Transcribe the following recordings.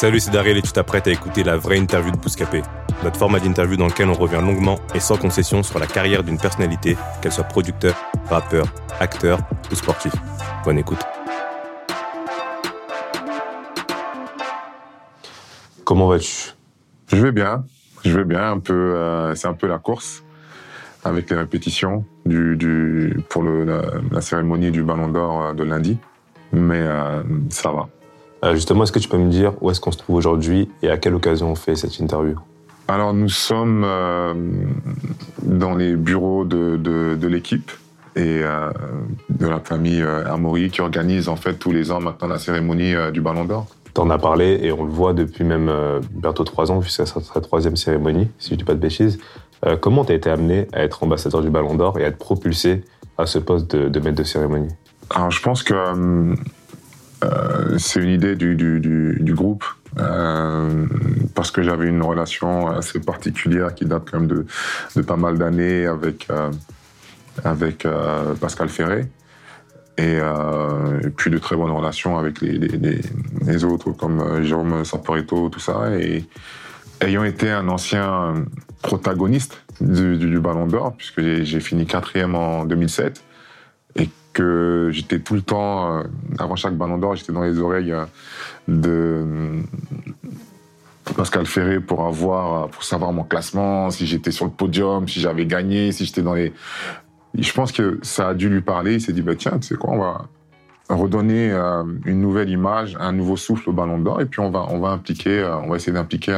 Salut, c'est Daryl et tu t'apprêtes à écouter la vraie interview de Bouscapé. Notre format d'interview dans lequel on revient longuement et sans concession sur la carrière d'une personnalité, qu'elle soit producteur, rappeur, acteur ou sportif. Bonne écoute. Comment vas-tu? Je vais bien, je vais bien. Un peu, euh, c'est un peu la course avec les répétitions du, du pour le, la, la cérémonie du Ballon d'Or euh, de lundi, mais euh, ça va. Euh, Justement, est-ce que tu peux me dire où est-ce qu'on se trouve aujourd'hui et à quelle occasion on fait cette interview? Alors nous sommes euh, dans les bureaux de, de, de l'équipe et euh, de la famille Amaury qui organise en fait tous les ans maintenant la cérémonie du Ballon d'Or. T'en as parlé et on le voit depuis même bientôt trois ans, puisque c'est sa troisième cérémonie, si je dis pas de bêtises. Comment t'as été amené à être ambassadeur du Ballon d'Or et à être propulsé à ce poste de, de maître de cérémonie? Alors je pense que euh, c'est une idée du, groupe. euh, parce que j'avais une relation assez particulière qui date quand même de, pas mal d'années avec, euh, avec Pascal Ferré. Et, puis de très bonnes relations avec les, autres comme Jérôme Saporeto, tout ça. Et ayant été un ancien protagoniste du, Ballon d'Or, puisque j'ai fini quatrième en 2007, et que j'étais tout le temps, euh, avant chaque Ballon d'Or, j'étais dans les oreilles euh, de Pascal Ferré pour avoir, pour savoir mon classement, si j'étais sur le podium, si j'avais gagné, si j'étais dans les. Je pense que ça a dû lui parler. Il s'est dit, bah, tiens, tu sais quoi, on va redonner euh, une nouvelle image, un nouveau souffle au Ballon d'Or, et puis on va, on va impliquer, euh, on va essayer d'impliquer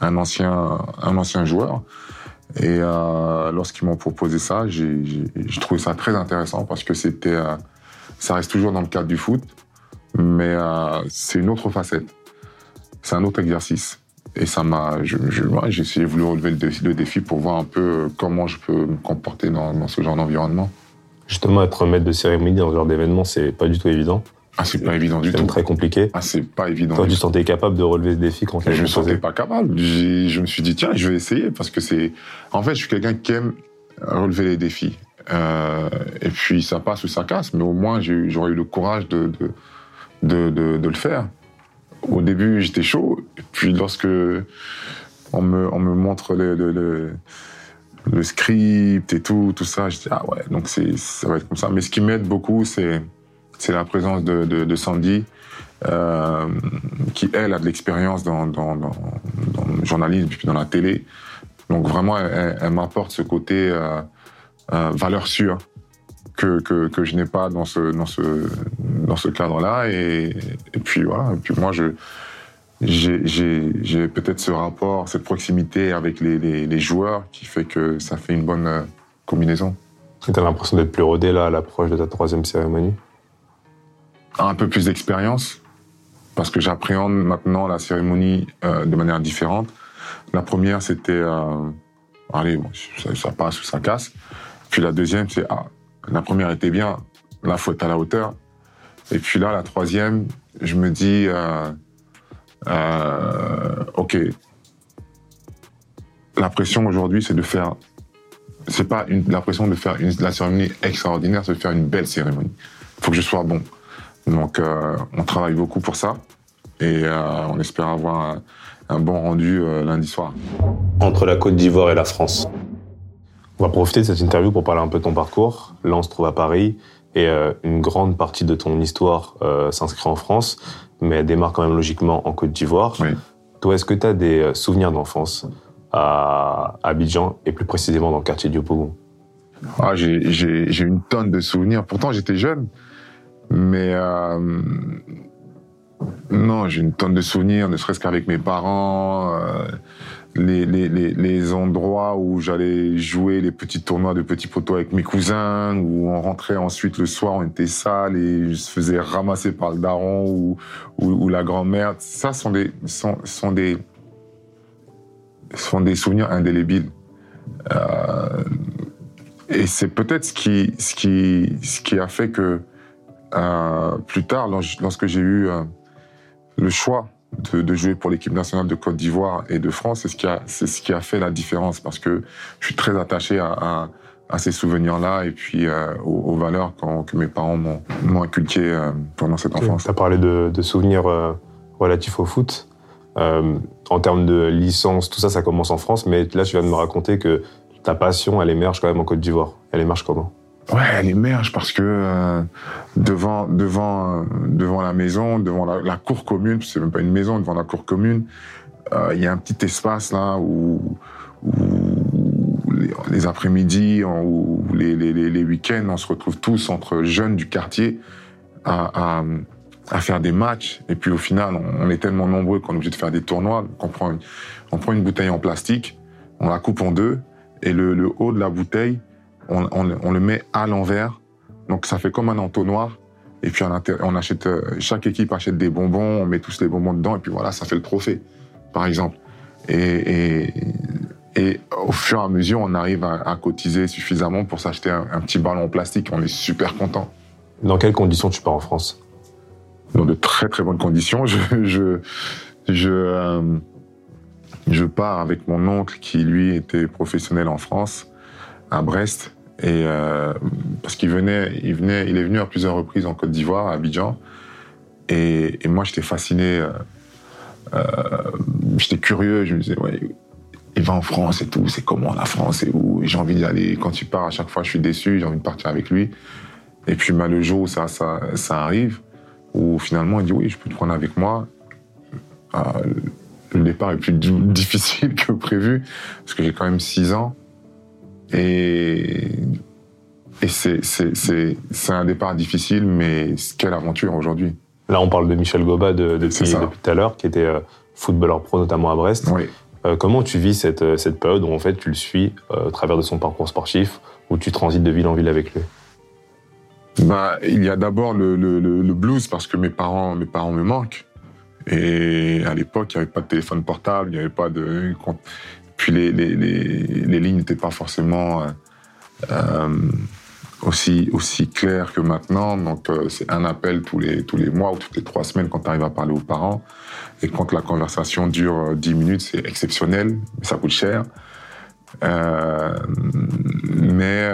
un ancien, un ancien joueur. Et euh, lorsqu'ils m'ont proposé ça, j'ai j'ai- j'ai trouvé ça très intéressant parce que c'était, euh, ça reste toujours dans le cadre du foot, mais euh, c'est une autre facette. C'est un autre exercice. Et ça m'a, je, je, j'ai essayé voulu relever le défi, pour voir un peu comment je peux me comporter dans, dans ce genre d'environnement. Justement, être maître de cérémonie dans ce genre d'événement, c'est pas du tout évident. Ah, c'est pas évident du C'est tout. très compliqué. Ah, c'est pas évident. Toi, du tu tout. te sentais capable de relever ce défi quand tu Je me sentais pas capable. Je me suis dit, tiens, je vais essayer parce que c'est. En fait, je suis quelqu'un qui aime relever les défis. Euh, et puis, ça passe ou ça casse, mais au moins, j'aurais eu le courage de, de, de, de, de le faire. Au début, j'étais chaud. Et puis, lorsque on me, on me montre le, le, le, le script et tout, tout ça, je dis, ah ouais, donc c'est, ça va être comme ça. Mais ce qui m'aide beaucoup, c'est, c'est la présence de, Sandy, euh, qui, elle, a de l'expérience dans, le journalisme et puis dans la télé. Donc vraiment, elle, m'apporte ce côté euh, euh, valeur sûre que, que, je n'ai pas dans ce, dans ce, dans ce cadre-là. Et, puis voilà, et puis moi, j'ai, peut-être ce rapport, cette proximité avec les, joueurs qui fait que ça fait une bonne combinaison. T'as l'impression d'être plus rodé là à l'approche de ta troisième cérémonie? Un peu plus d'expérience parce que j'appréhende maintenant la cérémonie euh, de manière différente. La première, c'était euh, allez, ça, passe ou ça casse. Puis la deuxième, c'est ah, la première était bien, là faut être à la hauteur. Et puis là, la troisième, je me dis euh, ok, la pression aujourd'hui, c'est de faire c'est pas une, la pression de faire une, la cérémonie extraordinaire, c'est de faire une belle cérémonie. Il faut que je sois bon. Donc, euh, on travaille beaucoup pour ça et euh, on espère avoir un, un bon rendu euh, lundi soir. Entre la Côte d'Ivoire et la France. On va profiter de cette interview pour parler un peu de ton parcours. Là, on se trouve à Paris et euh, une grande partie de ton histoire euh, s'inscrit en France, mais elle démarre quand même logiquement en Côte d'Ivoire. Oui. Toi, est-ce que tu as des souvenirs d'enfance à Abidjan et plus précisément dans le quartier du Opougou Ah, j'ai une tonne de souvenirs. Pourtant, j'étais jeune, mais euh, non, j'ai une tonne de souvenirs, ne serait-ce qu'avec mes parents, euh, les, les, les, les endroits où j'allais jouer les petits tournois de petits poteaux avec mes cousins, où on rentrait ensuite le soir, on était sale et je se faisais ramasser par le daron ou, ou, la grand-mère. Ça sont des, sont, sont des, sont des souvenirs indélébiles. Euh, et c'est peut-être ce qui, ce, qui, ce qui a fait que euh, plus tard, lorsque j'ai eu euh, le choix de, de jouer pour l'équipe nationale de Côte d'Ivoire et de France, c'est ce, qui a, c'est ce qui a fait la différence parce que je suis très attaché à, à, à ces souvenirs-là et puis euh, aux, aux, valeurs que mes parents m'ont, m'ont inculquées pendant cette enfance. Tu as parlé de, de souvenirs relatifs au foot. En termes de licence, tout ça, ça commence en France, mais là, tu viens de me raconter que ta passion, elle émerge quand même en Côte d'Ivoire. Elle émerge comment? Ouais, elle émerge parce que euh, devant, devant, devant la maison, devant la, cour commune, c'est même pas une maison, devant la cour commune, euh, il y a un petit espace là où, les, les après-midi ou les, week-ends, on se retrouve tous entre jeunes du quartier à, faire des matchs. Et puis au final, on, est tellement nombreux qu'on est obligé de faire des tournois. On prend, une, on bouteille en plastique, on la coupe en deux, et le haut de la bouteille, on, on, on, le met à l'envers. Donc ça fait comme un entonnoir. Et puis on, achète, chaque équipe achète des bonbons, on met tous les bonbons dedans, et puis voilà, ça fait le trophée, par exemple. Et, et, et au fur et à mesure, on arrive à, à cotiser suffisamment pour s'acheter un, un, petit ballon en plastique. On est super content. Dans quelles conditions tu pars en France? Dans de très très bonnes conditions. Je, je, je, euh, je pars avec mon oncle qui lui était professionnel en France, à Brest, euh, parce qu'il venait, il est venu à plusieurs reprises en Côte d'Ivoire, à Abidjan, et, moi j'étais fasciné, euh, euh, j'étais curieux, je me disais ouais, il va en France et tout, c'est comment la France et où, j'ai envie d'y aller. Quand il part, à chaque fois je suis déçu, j'ai envie de partir avec lui. Et puis bah, le jour où ça, arrive, où finalement il dit oui, je peux te prendre avec moi. Le départ est plus difficile que prévu, parce que j'ai quand même 6 ans. Et, et c'est, un départ difficile, mais quelle aventure aujourd'hui. Là, on parle de Michel Goba de, depuis, depuis tout à l'heure, qui était euh, footballeur pro, notamment à Brest. Oui. Euh, comment tu vis cette, euh, cette période où en fait tu le suis euh, au travers de son parcours sportif, où tu transites de ville en ville avec lui? Bah, Il y a d'abord le, le, le, blues, parce que mes parents, mes parents me manquent. Et à l'époque, il n'y avait pas de téléphone portable, il n'y avait pas de. Puis les, les, les, les lignes n'étaient pas forcément euh, aussi, aussi claires que maintenant. Donc euh, c'est un appel tous les, tous les mois ou toutes les trois semaines quand tu arrives à parler aux parents. Et quand la conversation dure 10 minutes, c'est exceptionnel, mais ça coûte cher. Euh, mais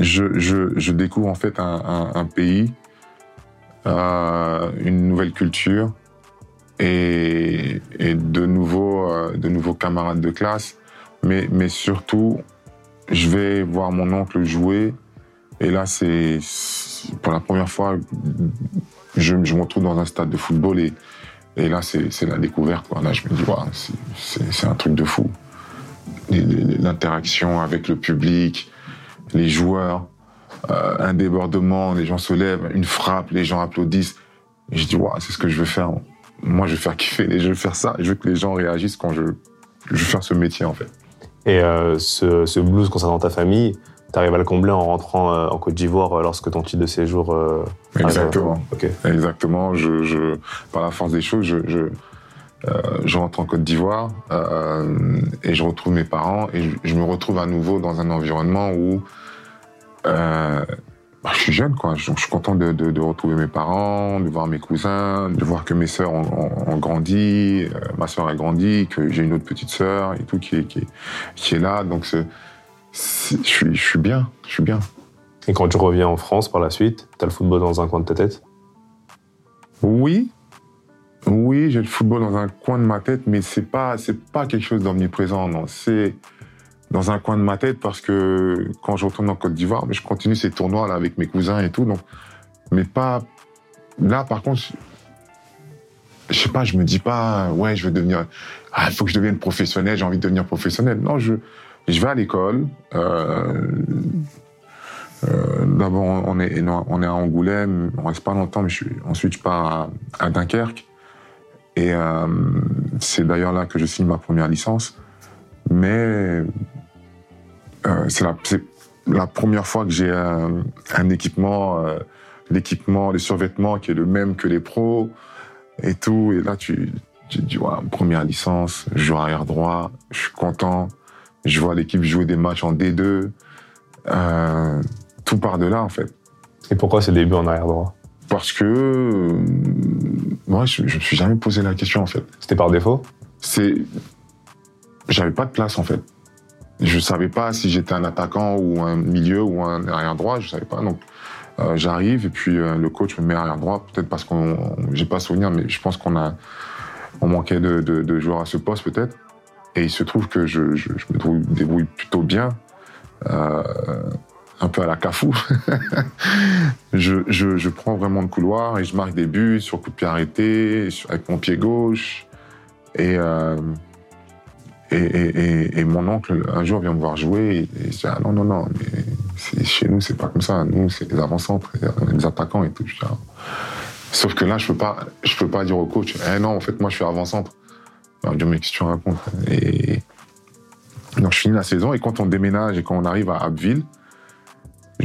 je, je, découvre en fait un, un, pays euh, une nouvelle culture et, et de, nouveaux, euh, de nouveaux camarades de classe. Mais, mais surtout, je vais voir mon oncle jouer. Et là, c'est pour la première fois, je, je, me retrouve dans un stade de football et, et là, c'est la découverte. Là, je me dis, wow, c'est un truc de fou. L'interaction avec le public, les joueurs, euh, un débordement, les gens se lèvent, une frappe, les gens applaudissent. Je dis, waouh, c'est ce que je veux faire. Moi, je veux faire kiffer, je veux faire ça. Je veux que les gens réagissent quand je, je veux faire ce métier, en fait. Et euh, ce, ce, blues concernant ta famille, tu arrives à le combler en rentrant euh, en Côte d'Ivoire euh, lorsque ton titre de séjour. Euh, Exactement. Okay. Exactement. Je, je, par la force des choses, je, je, je rentre en Côte d'Ivoire et je retrouve mes parents et je, me retrouve à nouveau dans un environnement où bah, je suis jeune, quoi. Je, je suis content de, de, de, retrouver mes parents, de voir mes cousins, de voir que mes sœurs ont, ont, ont grandi, euh, ma sœur a grandi, que j'ai une autre petite sœur et tout qui est, qui est, qui est là. Donc, je, suis, je suis bien, je suis bien. Et quand tu reviens en France par la suite, tu as le football dans un coin de ta tête? Oui. Oui, j'ai le football dans un coin de ma tête, mais c'est pas, c'est pas quelque chose d'omniprésent, non. C'est, dans un coin de ma tête parce que quand je retourne en Côte d'Ivoire, je continue ces tournois là avec mes cousins et tout. Donc, mais pas là. Par contre, je sais pas, je me dis pas ouais, je veux devenir. Ah, faut que je devienne professionnel. J'ai envie de devenir professionnel. Non, je je vais à l'école. Euh, euh, D'abord, on est on est à Angoulême. On reste pas longtemps, mais ensuite je pars à, à Dunkerque. Et euh, c'est d'ailleurs là que je signe ma première licence. Mais euh, c'est la, première fois que j'ai un, un équipement, euh, l'équipement, les survêtements qui est le même que les pros et tout. Et là, tu, tu te dis, ouais, première licence, je joue arrière droit, je suis content. Je vois l'équipe jouer des matchs en D2. Euh, tout part de là, en fait. Et pourquoi ces débuts en arrière droit? Parce que moi, je, je me suis jamais posé la question, en fait. C'était par défaut? C'est, j'avais pas de place, en fait. Je savais pas si j'étais un attaquant ou un milieu ou un arrière droit. Je savais pas. Donc, euh, j'arrive et puis euh, le coach me met arrière droit. Peut-être parce qu'on, on- j'ai pas souvenir, mais je pense qu'on a, on manquait de, de, joueurs à ce poste, peut-être. Et il se trouve que je, me débrouille, plutôt bien. Euh, un peu à la cafou. je, je, prends vraiment le couloir et je marque des buts sur coup de pied arrêté, avec mon pied gauche. Et, et, mon oncle, un jour, vient me voir jouer. Et, je dis, ah non, non, non, mais chez nous, c'est pas comme ça. Nous, c'est des avant-centres, des attaquants et tout. Je dis, ah. Sauf que là, je peux pas, je peux pas dire au coach, eh non, en fait, moi, je suis avant-centre. Va me dire, mais qu'est-ce que tu racontes Et donc, je finis la saison et quand on déménage et quand on arrive à Abbeville,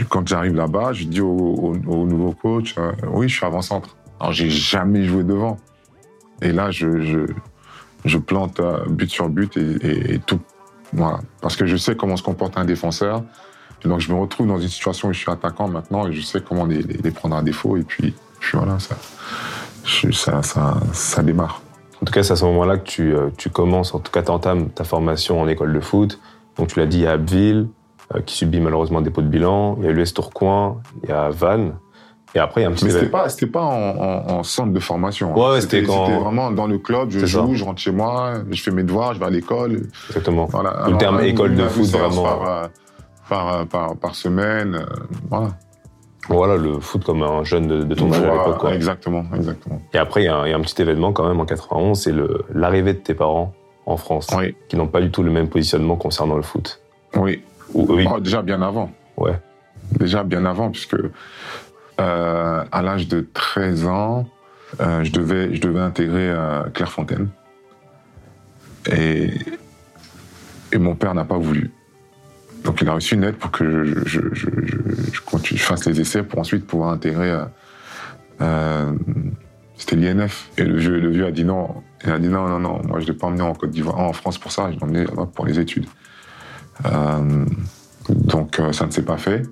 quand j'arrive là-bas, je dis au, au- au nouveau coach, euh, oui, je suis avant-centre. Alors, j'ai jamais joué devant. Et là, je, je, je plante euh, but sur but et, tout. Voilà. Parce que je sais comment se comporte un défenseur. Et donc, je me retrouve dans une situation où je suis attaquant maintenant et je sais comment les, prendre à défaut. Et puis, puis voilà, ça, ça, ça, ça démarre. En tout cas, c'est à ce moment-là que tu, euh, tu commences, en tout cas, tu entames ta formation en école de foot. Donc, tu l'as dit, il y a Abbeville, euh, qui subit malheureusement un dépôt de bilan. Il y a l'US Tourcoing, il y a Vannes. Et après, il y a un petit Mais c'était pas, c'était pas en, en- en centre de formation. hein. Ouais, ouais, c'était quand- vraiment dans le club. Je joue, ça. je rentre chez moi, je fais mes devoirs, je vais à l'école. Exactement. Voilà. Le terme école de foot, vraiment. Par, euh, par, euh, par, par semaine. euh, voilà. Voilà, le foot comme un jeune de, de ton âge à l'époque. Exactement, exactement. Et après, il y, a un, il y a un petit événement quand même en 91, c'est le- l'arrivée de tes parents en France, Oui, qui n'ont pas du tout le même positionnement concernant le foot. oui. Ou ils- Oh, déjà bien avant. Ouais. Déjà bien avant, puisque euh, à l'âge de 13 ans, euh, je, devais, intégrer euh, Clairefontaine. Et, et mon père n'a pas voulu. Donc il a reçu une lettre pour que je, fasse les essais pour ensuite pouvoir intégrer. euh, c'était l'INF. Et le vieux, a dit non. Il a dit non, non, non, moi je ne l'ai pas emmené en Côte d'Ivoire, en France pour ça, je l'ai emmené pour les études. Donc ça ne s'est pas fait.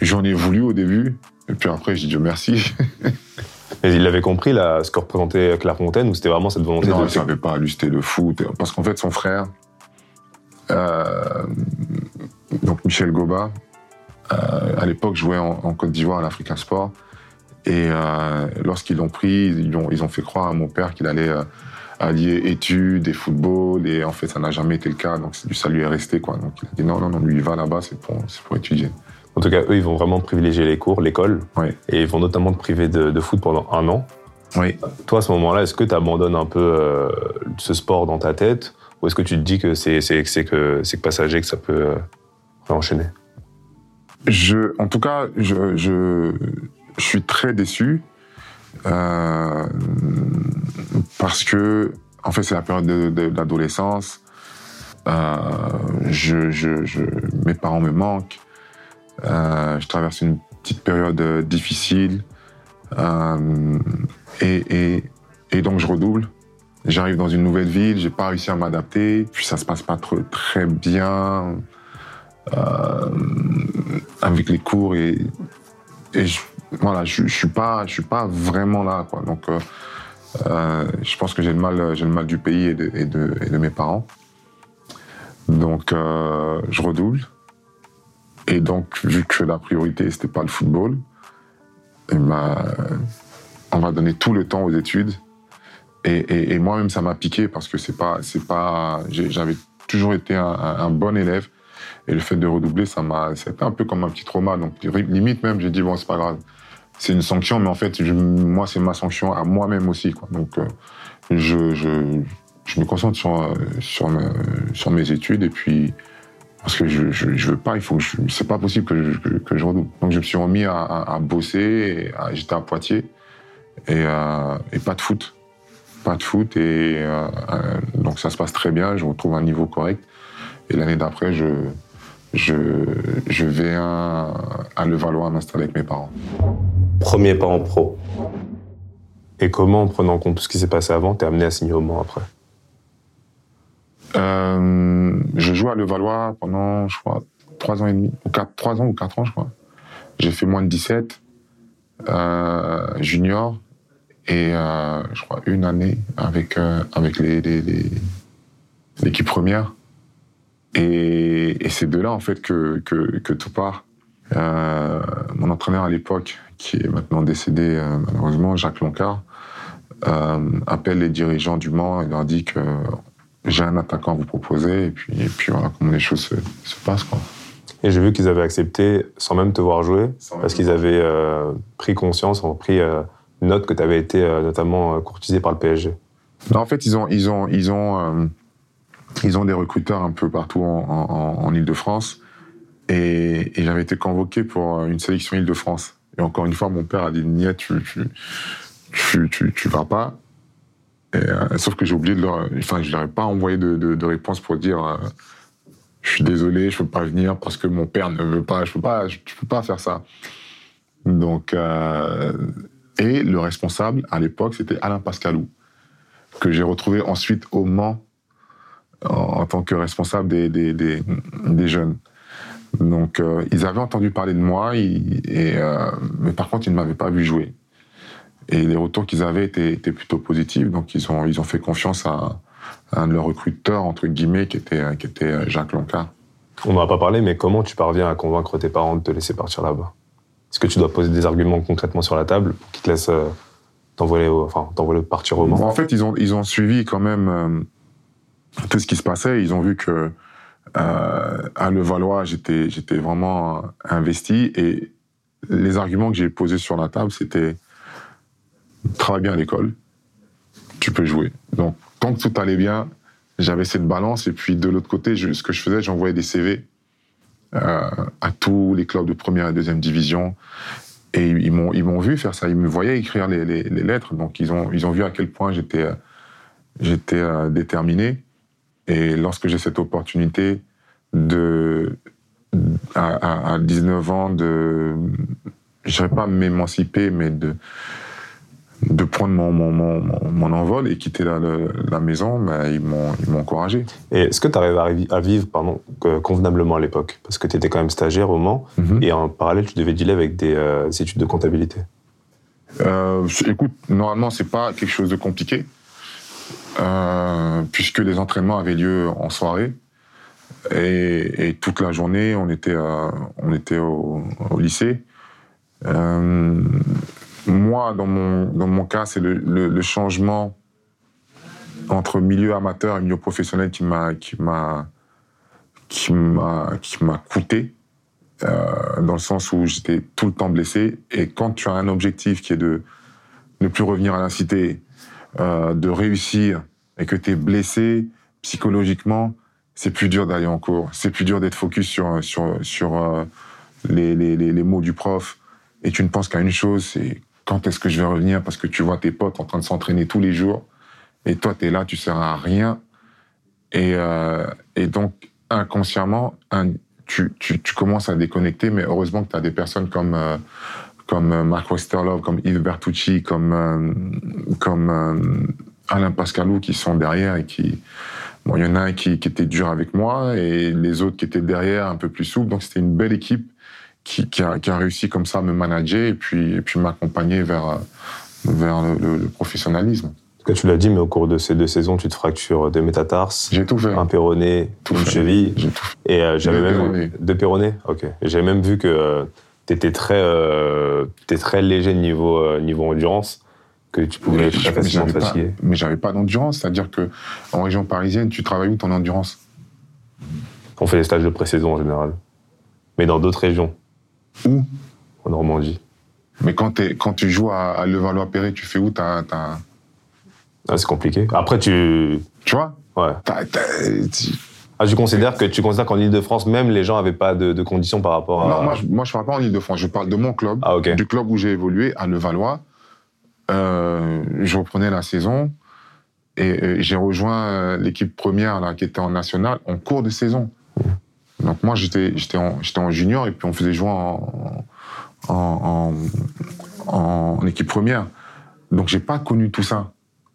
J'en ai voulu au début, et puis après j'ai dit merci. Mais il avait compris là, ce que représentait Clairefontaine, ou c'était vraiment cette volonté non, de... il savait pas, lui c'était le foot. Parce qu'en fait son frère, euh, donc Michel Goba, euh, à l'époque jouait en, en Côte d'Ivoire à l'Africa Sport. Et euh, lorsqu'ils l'ont pris, ils ont, ils ont fait croire à mon père qu'il allait allier études et football. Et en fait, ça n'a jamais été le cas. Donc ça lui est resté. Quoi. Donc il a dit non, non, non, lui il va là-bas, c'est pour, c'est pour étudier. En tout cas, eux, ils vont vraiment privilégier les cours, l'école, Oui. et ils vont notamment te priver de, de foot pendant un an. Oui. Toi, à ce moment-là, est-ce que tu abandonnes un peu euh, ce sport dans ta tête, ou est-ce que tu te dis que c'est que c'est que passager, que ça peut euh, enchaîner? Je, en tout cas, je, je, je suis très déçu euh, parce que, en fait, c'est la période de, de- d'adolescence. Euh, je, je, je, mes parents me manquent. Euh, je traverse une petite période euh, difficile. Euh, et, donc, je redouble. J'arrive dans une nouvelle ville, j'ai pas réussi à m'adapter, puis ça se passe pas très bien avec les cours et, je, voilà, je, je suis pas, je suis pas vraiment là, quoi. Donc, je pense que j'ai le mal, j'ai le mal du pays et de, mes parents. Donc, je redouble. Et donc, vu que la priorité c'était pas le football, on va donner tout le temps aux études. Et, moi-même, ça m'a piqué parce que c'est pas, c'est pas, j'avais toujours été un, bon élève. Et le fait de redoubler, ça m'a, c'était un peu comme un petit trauma. Donc, limite même, j'ai dit, bon, c'est pas grave. C'est une sanction, mais en fait, moi, c'est ma sanction à moi-même aussi. Donc, euh, je, je, me concentre sur, sur, sur mes études et puis, parce que je, je, veux pas, il faut, c'est pas possible que je, que, redouble. Donc, je me suis remis à, bosser. J'étais à Poitiers et, euh, et pas de foot. pas de foot et euh, euh, donc ça se passe très bien. Je retrouve un niveau correct. Et l'année d'après, je, je, je vais à, à Levallois m'installer avec mes parents. Premier pas en pro. Et comment, en prenant en compte tout ce qui s'est passé avant, t'es amené à signer au Mans après? Euh, je joue à Levallois pendant, je crois, trois ans et demi, ou quatre, trois ans ou quatre ans, je crois. J'ai fait moins de 17, euh, junior, et euh, je crois une année avec, euh, avec les, les- les- l'équipe première. Et, c'est de là, en fait, que, que, que tout part. Mon entraîneur à l'époque, qui est maintenant décédé, malheureusement, Jacques Loncard, appelle les dirigeants du Mans et leur dit que j'ai un attaquant à vous proposer, et puis, et puis voilà comment les choses se, se passent. Quoi. Et j'ai vu qu'ils avaient accepté sans même te voir jouer, Sans parce qu'ils avaient euh, pris conscience, ont pris euh, note que tu avais été euh, notamment courtisé par le PSG. Non, en fait, ils ont, ils ont, ils ont, ils ont des recruteurs un peu partout en, en, en Ile-de-France, et, et j'avais été convoqué pour une sélection Ile-de-France. Et encore une fois, mon père a dit Niet, tu, tu, tu, tu, tu vas pas. Euh, sauf que j'ai oublié de leur. Enfin, je leur ai pas envoyé de, réponse pour dire euh, je suis désolé, je peux pas venir parce que mon père ne veut pas. Je peux pas, je, peux pas faire ça. Donc, euh, et le responsable à l'époque, c'était Alain Pascalou, que j'ai retrouvé ensuite au Mans en, tant que responsable des, des, jeunes. Donc, ils avaient entendu parler de moi, mais par contre, ils ne m'avaient pas vu jouer. Et les retours qu'ils avaient étaient, étaient plutôt positifs, donc ils ont, ils ont fait confiance à, à un de leurs recruteurs, entre guillemets, qui était, qui était Jacques Loncard. On n'en a pas parlé, mais comment tu parviens à convaincre tes parents de te laisser partir là-bas? Est-ce que tu dois poser des arguments concrètement sur la table pour qu'ils te laissent euh, t'envoler, au- enfin, t'envoler partir au Mans? En fait, ils ont, ils ont suivi quand même euh, tout ce qui se passait. Ils ont vu que euh, à Levallois, j'étais, j'étais vraiment investi. Et les arguments que j'ai posés sur la table, c'était travaille bien à l'école, tu peux jouer. Donc, tant que tout allait bien, j'avais cette balance. Et puis, de l'autre côté, ce que je faisais, j'envoyais des CV euh, à tous les clubs de première et deuxième division. Et ils m'ont, ils m'ont vu faire ça. Ils me voyaient écrire les, lettres. Donc, ils ont, ils ont vu à quel point j'étais, euh, j'étais euh, déterminé. Et lorsque j'ai cette opportunité de, à, à- à 19 ans, de, je dirais pas m'émanciper, mais de, de prendre mon, mon, mon, mon- mon envol et quitter la, la- la maison, ils m'ont, ils m'ont encouragé. Et est-ce que tu arrives à, à vivre pardon, convenablement à l'époque? Parce que tu étais quand même stagiaire au Mans, Mhm. et en parallèle, tu devais dealer avec des, euh, des études de comptabilité. Euh, écoute, normalement, c'est pas quelque chose de compliqué, euh, puisque les entraînements avaient lieu en soirée. Et, et toute la journée, on était, on était au, au lycée. Moi, dans mon, dans mon cas, c'est le, le- changement entre milieu amateur et milieu professionnel qui m'a, qui m'a, qui m'a, qui m'a coûté euh, dans le sens où j'étais tout le temps blessé. Et quand tu as un objectif qui est de ne plus revenir à la cité, euh, de réussir, et que tu es blessé psychologiquement, c'est plus dur d'aller en cours. C'est plus dur d'être focus sur, sur, sur euh, les, les, les mots du prof. Et tu ne penses qu'à une chose, c'est quand est-ce que je vais revenir Parce que tu vois tes potes en train de s'entraîner tous les jours. Et toi, tu es là, tu sers à rien. Et, euh, et donc, inconsciemment, tu, tu, tu commences à déconnecter, mais heureusement que tu as des personnes comme, euh, comme euh, Marc Westerlove, comme Yves Bertucci, comme, euh, comme Alain Pascalou qui sont derrière et qui. Bon, il y en a un qui, qui était dur avec moi et les autres qui étaient derrière un peu plus souples. Donc, c'était une belle équipe qui, qui, a, qui a réussi comme ça à me manager et puis, et puis m'accompagner vers, euh, vers le, le- le professionnalisme. Tu l'as dit, mais au cours de ces deux saisons, tu te fractures deux métatarses, J'ai tout fait. un péroné, Tout une fait. cheville. J'ai tout fait. Et euh, j'avais même deux péronés? Ok. J'avais même vu que tu étais très, euh, très léger niveau euh, niveau endurance, que tu pouvais Mais très facilement fatiguer. Mais j'avais pas d'endurance, c'est-à-dire que en région parisienne, tu travailles où ton endurance? On fait des stages de pré-saison en général, mais dans d'autres régions, Où? En Normandie. Mais quand, tu joues à, à Levallois-Perret, tu fais où? Ta, ta- Ah, c'est compliqué. Après, tu, Tu vois? Ouais. tu- Ah, que tu considères qu'en Ile-de-France, même les gens n'avaient pas de, de conditions par rapport à. Non, moi, je, moi, je parle pas en Ile-de-France. Je parle de mon club, Ah, du club où j'ai évolué, à Levallois. Euh, je reprenais la saison. Et euh, j'ai rejoint euh, l'équipe première là, qui était en national en cours de saison. Donc moi, j'étais en, en junior et puis on faisait jouer en, en, en, équipe première. Donc j'ai pas connu tout ça.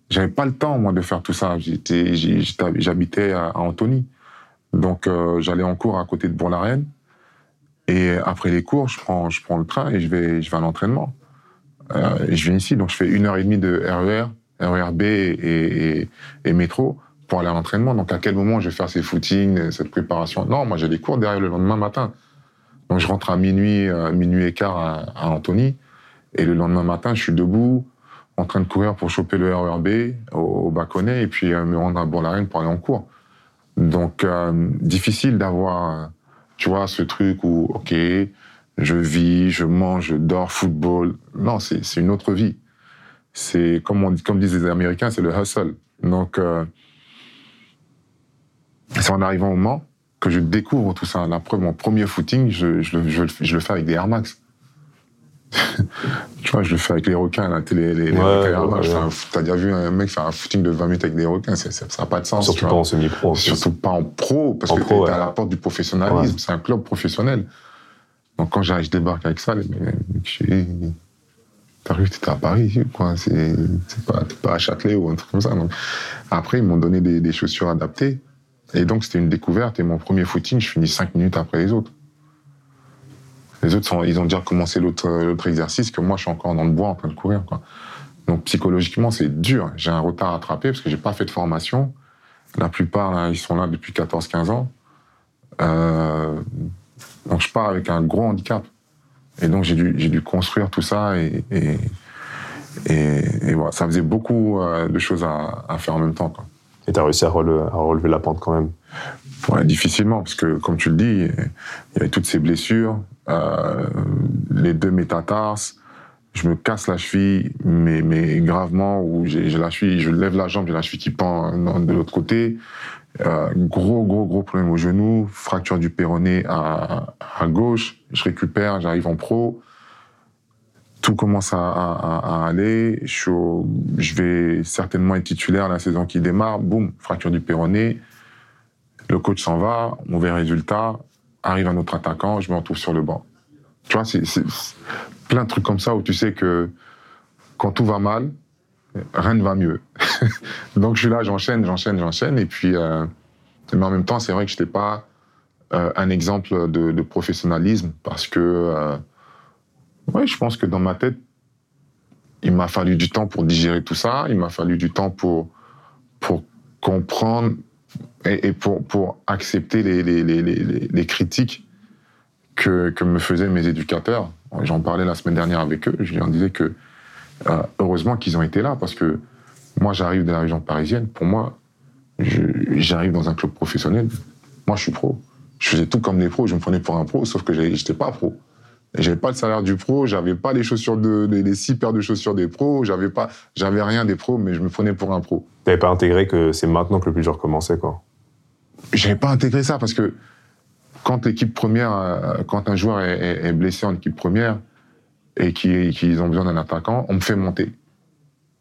J'avais pas le temps moi de faire tout ça. J'habitais à, Antony. Donc euh, j'allais en cours à côté de Bourg-la-Reine. Et après les cours, je prends, je prends le train et je vais, je vais à l'entraînement. Euh, je viens ici, donc je fais une heure et demie de RER, RERB et métro pour aller à l'entraînement. Donc à quel moment je vais faire ces footings, cette préparation? Non, moi j'ai des cours derrière le lendemain matin. Donc je rentre à minuit, euh, minuit et quart à, à Antony. Et le lendemain matin, je suis debout, en train de courir pour choper le RERB au, au Bâconnet et puis euh, me rendre à Bourg-la-Reine pour aller en cours. Donc euh, difficile d'avoir, tu vois, ce truc où, ok, je vis, je mange, je dors, football. Non, c'est une autre vie. C'est comme comme disent les Américains, c'est le hustle. Donc c'est en arrivant au Mans que je découvre tout ça. La preuve, mon premier footing, je, je, le- je, le- je le fais avec des Air Max. tu vois, je le fais avec les requins, là, les, les, les Ouais, requins Air ouais, ouais. T'as déjà vu un mec faire un footing de 20 minutes avec des requins c'est- c'est- Ça n'a pas de sens. Surtout pas en semi-pro. Surtout pas en pro, parce En que t'es à la porte du professionnalisme. C'est un club professionnel. Donc quand j'arrive, je débarque avec ça, les mecs, t'arrives, t'es à Paris, quoi. C'est pas, à Châtelet ou un truc comme ça. Donc, après, ils m'ont donné des, des chaussures adaptées. Et donc, c'était une découverte. Et mon premier footing, je finis cinq minutes après les autres. Les autres, ils ont déjà commencé l'autre exercice que moi, je suis encore dans le bois en train de courir. Donc, psychologiquement, c'est dur. J'ai un retard à rattraper parce que j'ai pas fait de formation. La plupart, ils sont là depuis 14-15 ans. Euh, donc, je pars avec un gros handicap. Et donc, j'ai dû, construire tout ça. Et, voilà, ça faisait beaucoup euh, de choses à, faire en même temps. Et t'as réussi à relever, la pente quand même. Ouais, difficilement, parce que, comme tu le dis, il y avait toutes ces blessures, euh, les deux métatarses. Je me casse la cheville, mais, mais gravement, où j'ai la cheville, je lève la jambe, j'ai la cheville qui pend euh, de l'autre côté. Euh, gros, gros, gros problème au genou, fracture du péroné à gauche. Je récupère, j'arrive en pro. Tout commence à, aller. Je, vais certainement être titulaire la saison qui démarre. Boum, fracture du péroné. Le coach s'en va, mauvais résultat. Arrive un autre attaquant, je me retrouve sur le banc. Tu vois, c'est plein de trucs comme ça où tu sais que quand tout va mal, rien ne va mieux. Donc je suis là, j'enchaîne, j'enchaîne, j'enchaîne. Et puis, euh, mais en même temps, c'est vrai que je n'étais pas euh, un exemple de, de professionnalisme parce que, euh, ouais, je pense que dans ma tête, il m'a fallu du temps pour digérer tout ça. Il m'a fallu du temps pour, pour comprendre et, pour, pour accepter les, les, les, les, les- critiques que, que me faisaient mes éducateurs. J'en parlais la semaine dernière avec eux. Je leur disais que euh, heureusement qu'ils ont été là parce que moi, j'arrive de la région parisienne. Pour moi, j'arrive dans un club professionnel. Moi, je suis pro. Je faisais tout comme les pros. Je me prenais pour un pro, sauf que j'étais pas pro. J'avais pas le salaire du pro, j'avais pas les chaussures de, les, six paires de chaussures des pros, j'avais pas, j'avais rien des pros, mais je me prenais pour un pro. T'avais pas intégré que c'est maintenant que le plus dur commençait, quoi. J'avais pas intégré ça parce que quand l'équipe première, euh, quand un joueur est, blessé en équipe première et qu'ils qu'ils ont besoin d'un attaquant, on me fait monter.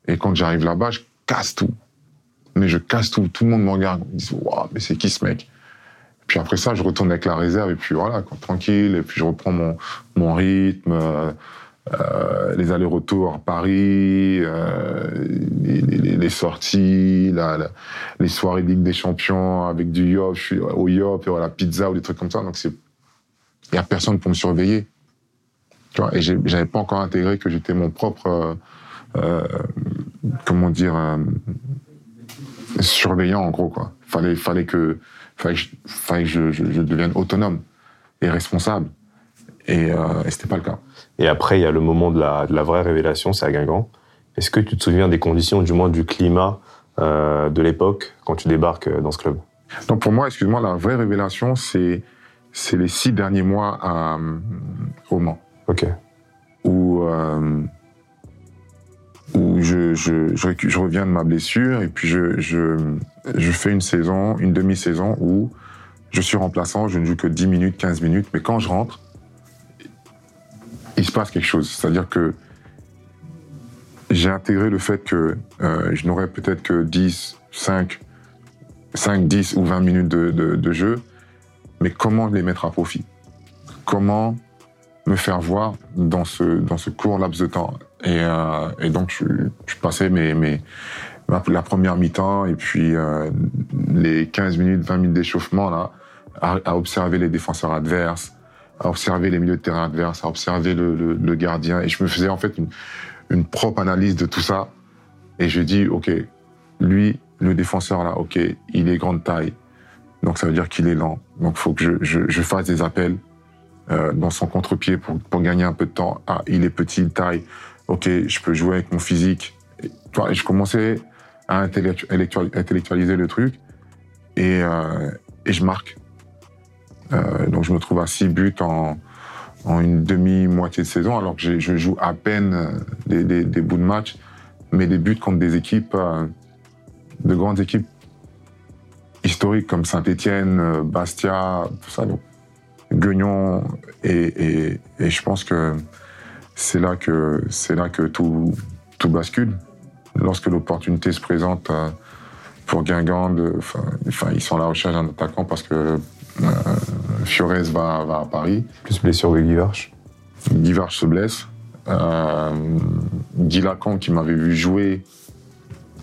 Et quand j'arrive là-bas, je casse tout. Mais je casse tout. Tout le monde me regarde. Ils disent Waouh, mais c'est qui ce mec? Puis après ça, je retourne avec la réserve et puis voilà, tranquille. Et puis je reprends mon, mon rythme. euh, euh, les allers-retours à Paris, euh, les, sorties, les soirées de Ligue des Champions avec du yop, je suis au yop, et à la pizza ou des trucs comme ça. Donc il y a personne pour me surveiller. Tu vois, et j'avais pas encore intégré que j'étais mon propre, comment dire, surveillant en gros quoi. Fallait, fallait que, fallait que, je, fallait que je, je- je devienne autonome et responsable. Et, euh, et c'était pas le cas. Et après, il y a le moment de la, de la vraie révélation, c'est à Guingamp. Est-ce que tu te souviens des conditions, du moins du climat euh, de l'époque, quand tu débarques euh, dans ce club? Donc pour moi, excuse-moi, la vraie révélation, c'est c'est les six derniers mois à, au Mans, Ok. où, euh, où je, je, je, je reviens de ma blessure et puis je fais une saison, une demi-saison où je suis remplaçant, je ne joue que 10 minutes, 15 minutes, mais quand je rentre, il se passe quelque chose. C'est-à-dire que j'ai intégré le fait que euh, je n'aurais peut-être que 10, 5, 5, 10 ou 20 minutes de, de, de, jeu, mais comment les mettre à profit? Comment me faire voir dans ce, dans ce court laps de temps et, euh, et donc, je, passais la première mi-temps et puis euh, les 15 minutes, 20 minutes d'échauffement à, observer les défenseurs adverses, à observer les milieux de terrain adverses, à observer le, gardien. Et je me faisais en fait une, propre analyse de tout ça. Et je dis, OK, lui, le défenseur là, OK, il est grande taille. Donc ça veut dire qu'il est lent. Donc il faut que je, je, fasse des appels euh, dans son contre-pied pour, gagner un peu de temps. Ah, il est petit, taille. OK, je peux jouer avec mon physique. Et, je commençais à intellectualiser le truc et, euh, je marque. Euh, donc je me trouve à six buts en, une demi-moitié de saison, alors que je joue à peine des, bouts de match, mais des buts contre des équipes, de grandes équipes historiques comme Saint-Étienne, euh, Bastia, tout ça. Guignon, et, et, et je pense que c'est là que c'est là que tout, tout bascule. Lorsque l'opportunité se présente pour Guingamp, enfin, ils sont à la recherche d'un attaquant parce que euh, Fiorez va, va, à Paris. Plus blessure de Guivarch. Guivarch se blesse. Euh, Guy Lacan, qui m'avait vu jouer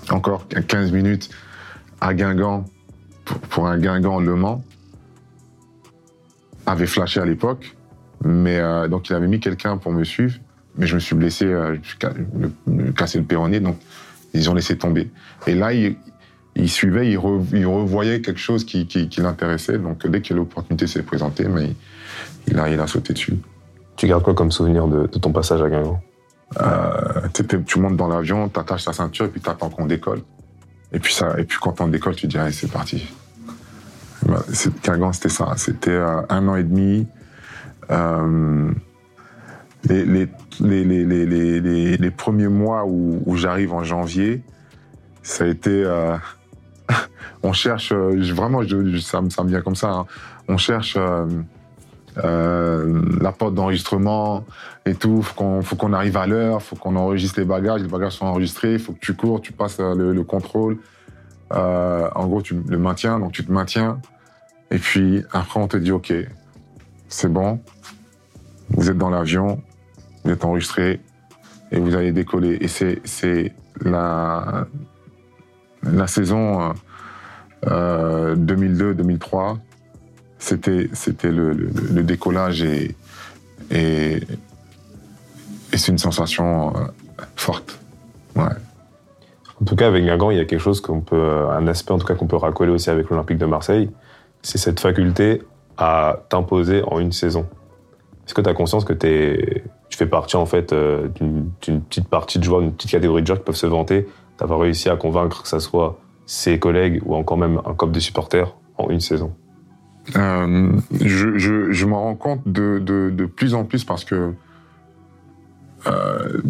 encore 15 minutes à Guingamp pour, pour un Guingamp Le Mans, avait flashé à l'époque. Mais euh, donc il avait mis quelqu'un pour me suivre, mais je me suis blessé, euh, je me cassé le péroné, donc ils ont laissé tomber. Et là, il, il suivait, il, re, il, revoyait quelque chose qui, qui, qui l'intéressait. Donc dès que l'opportunité s'est présentée, mais il a, il a sauté dessus. Tu gardes quoi comme souvenir de, de ton passage à Guingamp? Euh, Tu montes dans l'avion, t'attaches ta ceinture et puis t'attends qu'on décolle. Et puis, ça, et puis quand on décolle, tu dis, allez, c'est parti. Bah, c'était ça. C'était euh, un an et demi. Euh, les, premiers mois où, j'arrive en janvier, ça a été... Euh, on cherche, vraiment, ça, me vient comme ça, hein. on cherche la porte d'enregistrement et tout, faut qu'on faut qu'on arrive à l'heure, faut qu'on enregistre les bagages, les bagages sont enregistrés, faut que tu cours, tu passes le, le contrôle. En gros, tu le maintiens, donc tu te maintiens. Et puis après, on te dit, OK, c'est bon, vous êtes dans l'avion, vous êtes enregistré et vous allez décoller. Et c'est la, la saison euh, 2002-2003, c'était le, le, décollage et, et, c'est une sensation euh, forte. Ouais. En tout cas, avec Guingamp, il y a quelque chose qu'on peut, un aspect en tout cas qu'on peut racoler aussi avec l'Olympique de Marseille, c'est cette faculté à t'imposer en une saison. Est-ce que tu as conscience que es, tu fais partie en fait euh, d'une petite partie de joueurs, d'une petite catégorie de joueurs qui peuvent se vanter d'avoir réussi à convaincre que ce soit ses collègues ou encore même un cop de supporters en une saison? Euh, Je, m'en rends compte de, plus en plus parce que euh,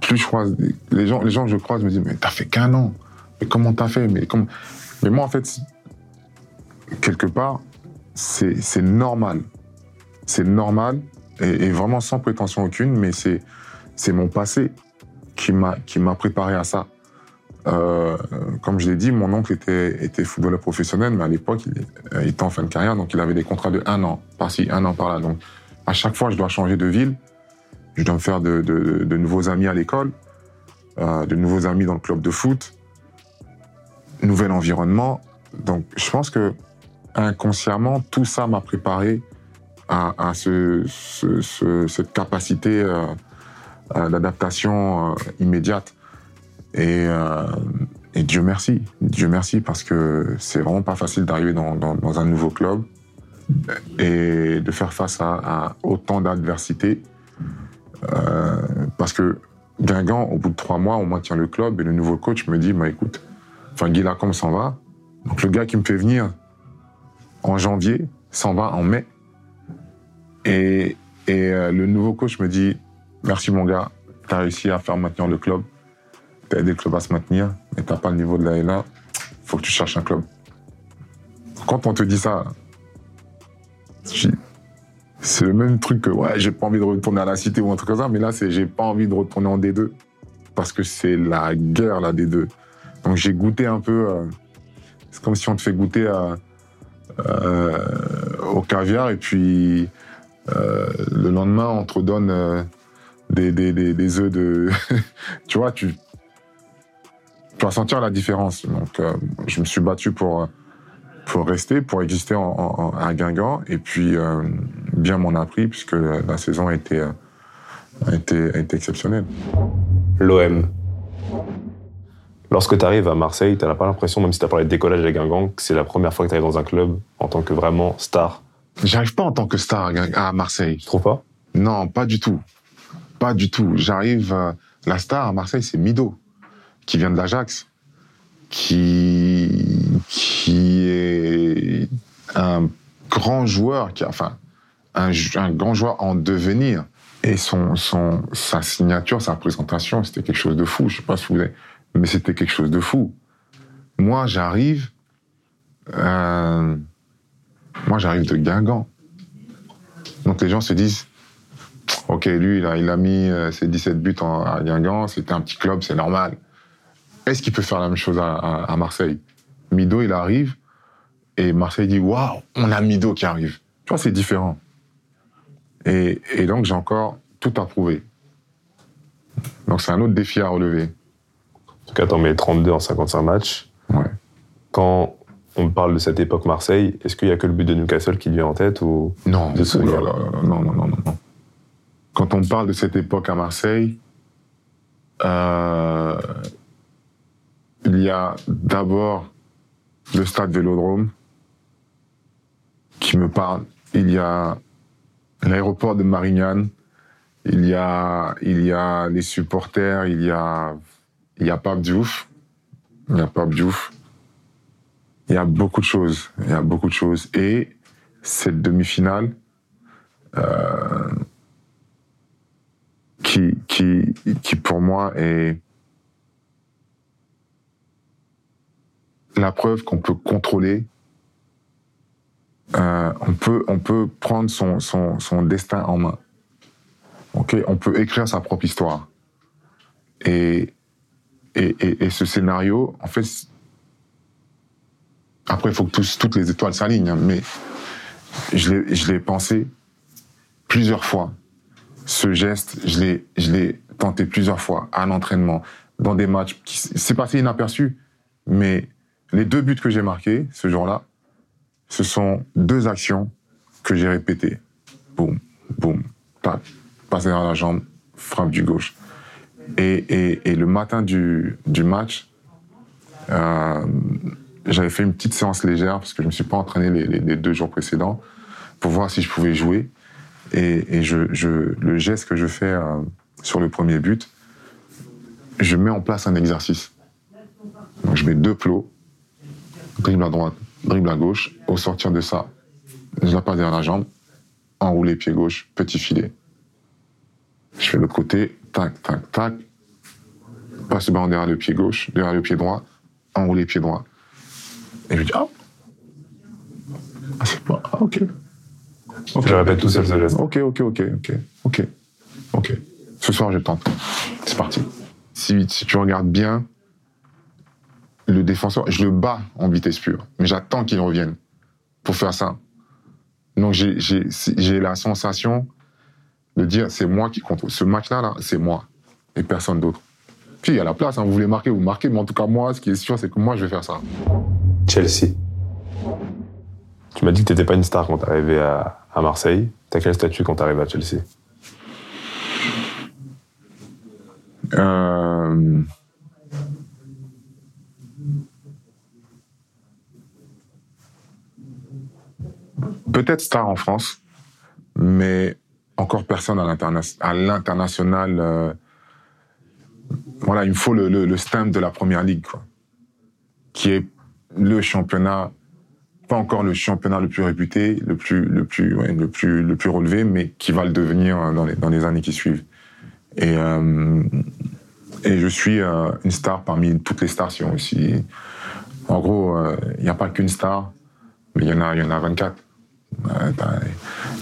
plus je croise les gens, les gens que je croise me disent mais t'as fait qu'un an, mais comment t'as fait? Mais, mais moi en fait quelque part c'est normal, c'est normal et, et, vraiment sans prétention aucune, mais c'est c'est mon passé qui m'a qui m'a préparé à ça. Euh, comme je l'ai dit, mon oncle était, était footballeur professionnel, mais à l'époque, il, il, était en fin de carrière, donc il avait des contrats de un an par-ci, un an par-là. Donc, à chaque fois, je dois changer de ville, je dois me faire de, nouveaux amis à l'école, euh, de nouveaux amis dans le club de foot, nouvel environnement. Donc, je pense que inconsciemment, tout ça m'a préparé à, à ce, ce, ce, cette capacité euh, d'adaptation euh, immédiate. Et, euh, Dieu merci, Dieu merci, parce que c'est vraiment pas facile d'arriver dans, un nouveau club et de faire face à, autant d'adversité. Euh, parce que Guingamp, au bout de trois mois, on maintient le club et le nouveau coach me dit, bah, écoute, enfin, Guy s'en va. Donc le gars qui me fait venir en janvier s'en va en mai. Et, euh, le nouveau coach me dit, merci mon gars, tu as réussi à faire maintenir le club t'as aidé le club à se maintenir, mais t'as pas le niveau de la L1, faut que tu cherches un club. Quand on te dit ça, c'est le même truc que ouais, j'ai pas envie de retourner à la cité ou un truc comme ça, mais là, c'est j'ai pas envie de retourner en D2. parce que c'est la guerre des deux. Donc j'ai goûté un peu. euh, c'est comme si on te fait goûter à, euh, au caviar et puis euh, le lendemain on te redonne euh, des, des, œufs de. tu vois, tu, tu vas sentir la différence. Donc euh, je me suis battu pour. Pour rester, pour exister en, à Guingamp. Et puis, euh, bien m'en a pris, puisque la, la saison a été, euh, a été, a été exceptionnelle. L'OM. Lorsque tu arrives à Marseille, tu n'as pas l'impression, même si tu as parlé de décollage à Guingamp, que c'est la première fois que tu arrives dans un club en tant que vraiment star. J'arrive pas en tant que star à Marseille. Tu trouves pas? Non, pas du tout. Pas du tout. J'arrive. euh, la star à Marseille, c'est Mido, qui vient de l'Ajax, qui, qui est un grand joueur, qui a, enfin, un, grand joueur en devenir. Et son, son, sa signature, sa présentation, c'était quelque chose de fou. Je sais pas si vous avez, mais c'était quelque chose de fou. Moi, j'arrive. euh, moi, j'arrive de Guingamp. Donc les gens se disent, ok, lui, il a, il a mis euh, ses 17 buts en, à Guingamp, c'était un petit club, c'est normal. Est-ce qu'il peut faire la même chose à Marseille? Mido, il arrive, et Marseille dit, waouh, on a Mido qui arrive. Tu vois, c'est différent. Et, et donc, j'ai encore tout à prouver. Donc, c'est un autre défi à relever. En tout cas, t'en mets 32 en 55 matchs. Ouais. Quand on parle de cette époque Marseille, est-ce qu'il y a que le but de Newcastle qui te vient en tête ou Non, De souvenir. oh là là là là, non, non, non, non, non. Quand on parle de cette époque à Marseille, euh, il y a d'abord le stade Vélodrome qui me parle. Il y a l'aéroport de Marignane. Il y a, il y a les supporters. Il y a, il y a Diouf. Il y a Pape Diouf. Il y a beaucoup de choses. Il y a beaucoup de choses. Et cette demi-finale euh, qui, qui, qui pour moi est la preuve qu'on peut contrôler, euh, on, peut, on peut prendre son, son, son destin en main. Ok, on peut écrire sa propre histoire. Et, et, et, ce scénario, en fait, après, il faut que tous- toutes les étoiles s'alignent, hein, mais je l'ai- pensé plusieurs fois. Ce geste, je l'ai, tenté plusieurs fois à l'entraînement, dans des matchs c'est passé inaperçu, mais les deux buts que j'ai marqués ce jour-là, ce sont deux actions que j'ai répétées. Boum, boum, tac, passe derrière la jambe, frappe du gauche. Et, le matin du, match, euh, j'avais fait une petite séance légère parce que je me suis pas entraîné les, deux jours précédents pour voir si je pouvais jouer. Et, le geste que je fais euh, sur le premier but, je mets en place un exercice. Donc je mets deux plots, dribble à droite, dribble à gauche. Au sortir de ça, je la passe derrière la jambe, enroulé pied gauche, petit filet. Je fais l'autre côté, tac, tac, tac. Passe le ballon derrière le pied gauche, derrière le pied droit, enroulé pied droit. Et je dis, ah, ah c'est pas, ah, ok. Ok. Je répète tout seul ce geste. Ok, ok, ok, ok, ok, ok. Ce soir, je tente. C'est parti. Si, si tu regardes bien, le défenseur, je le bats en vitesse pure, mais j'attends qu'il revienne pour faire ça. Donc j'ai- la sensation de dire c'est moi qui contrôle. Ce match-là, là, c'est moi et personne d'autre. Puis il y a la place, hein, vous voulez marquer, vous marquez, mais en tout cas, moi, ce qui est sûr, c'est que moi, je vais faire ça. Chelsea. Tu m'as dit que t'étais pas une star quand t'es arrivé à, à Marseille. T'as quel statut quand t'arrives à Chelsea? Euh, Peut-être star en France, mais encore personne à l'interna- à l'international. euh, Voilà, il me faut le, le, stamp de la première ligue, quoi, qui est le championnat, pas encore le championnat le plus réputé, le plus, le plus, le plus, le plus relevé, mais qui va le devenir euh, dans les, dans les années qui suivent. Et, euh, et je suis une star parmi toutes les stars. Si on, si, en gros, il n'y a pas qu'une star, mais il y il y en a 24.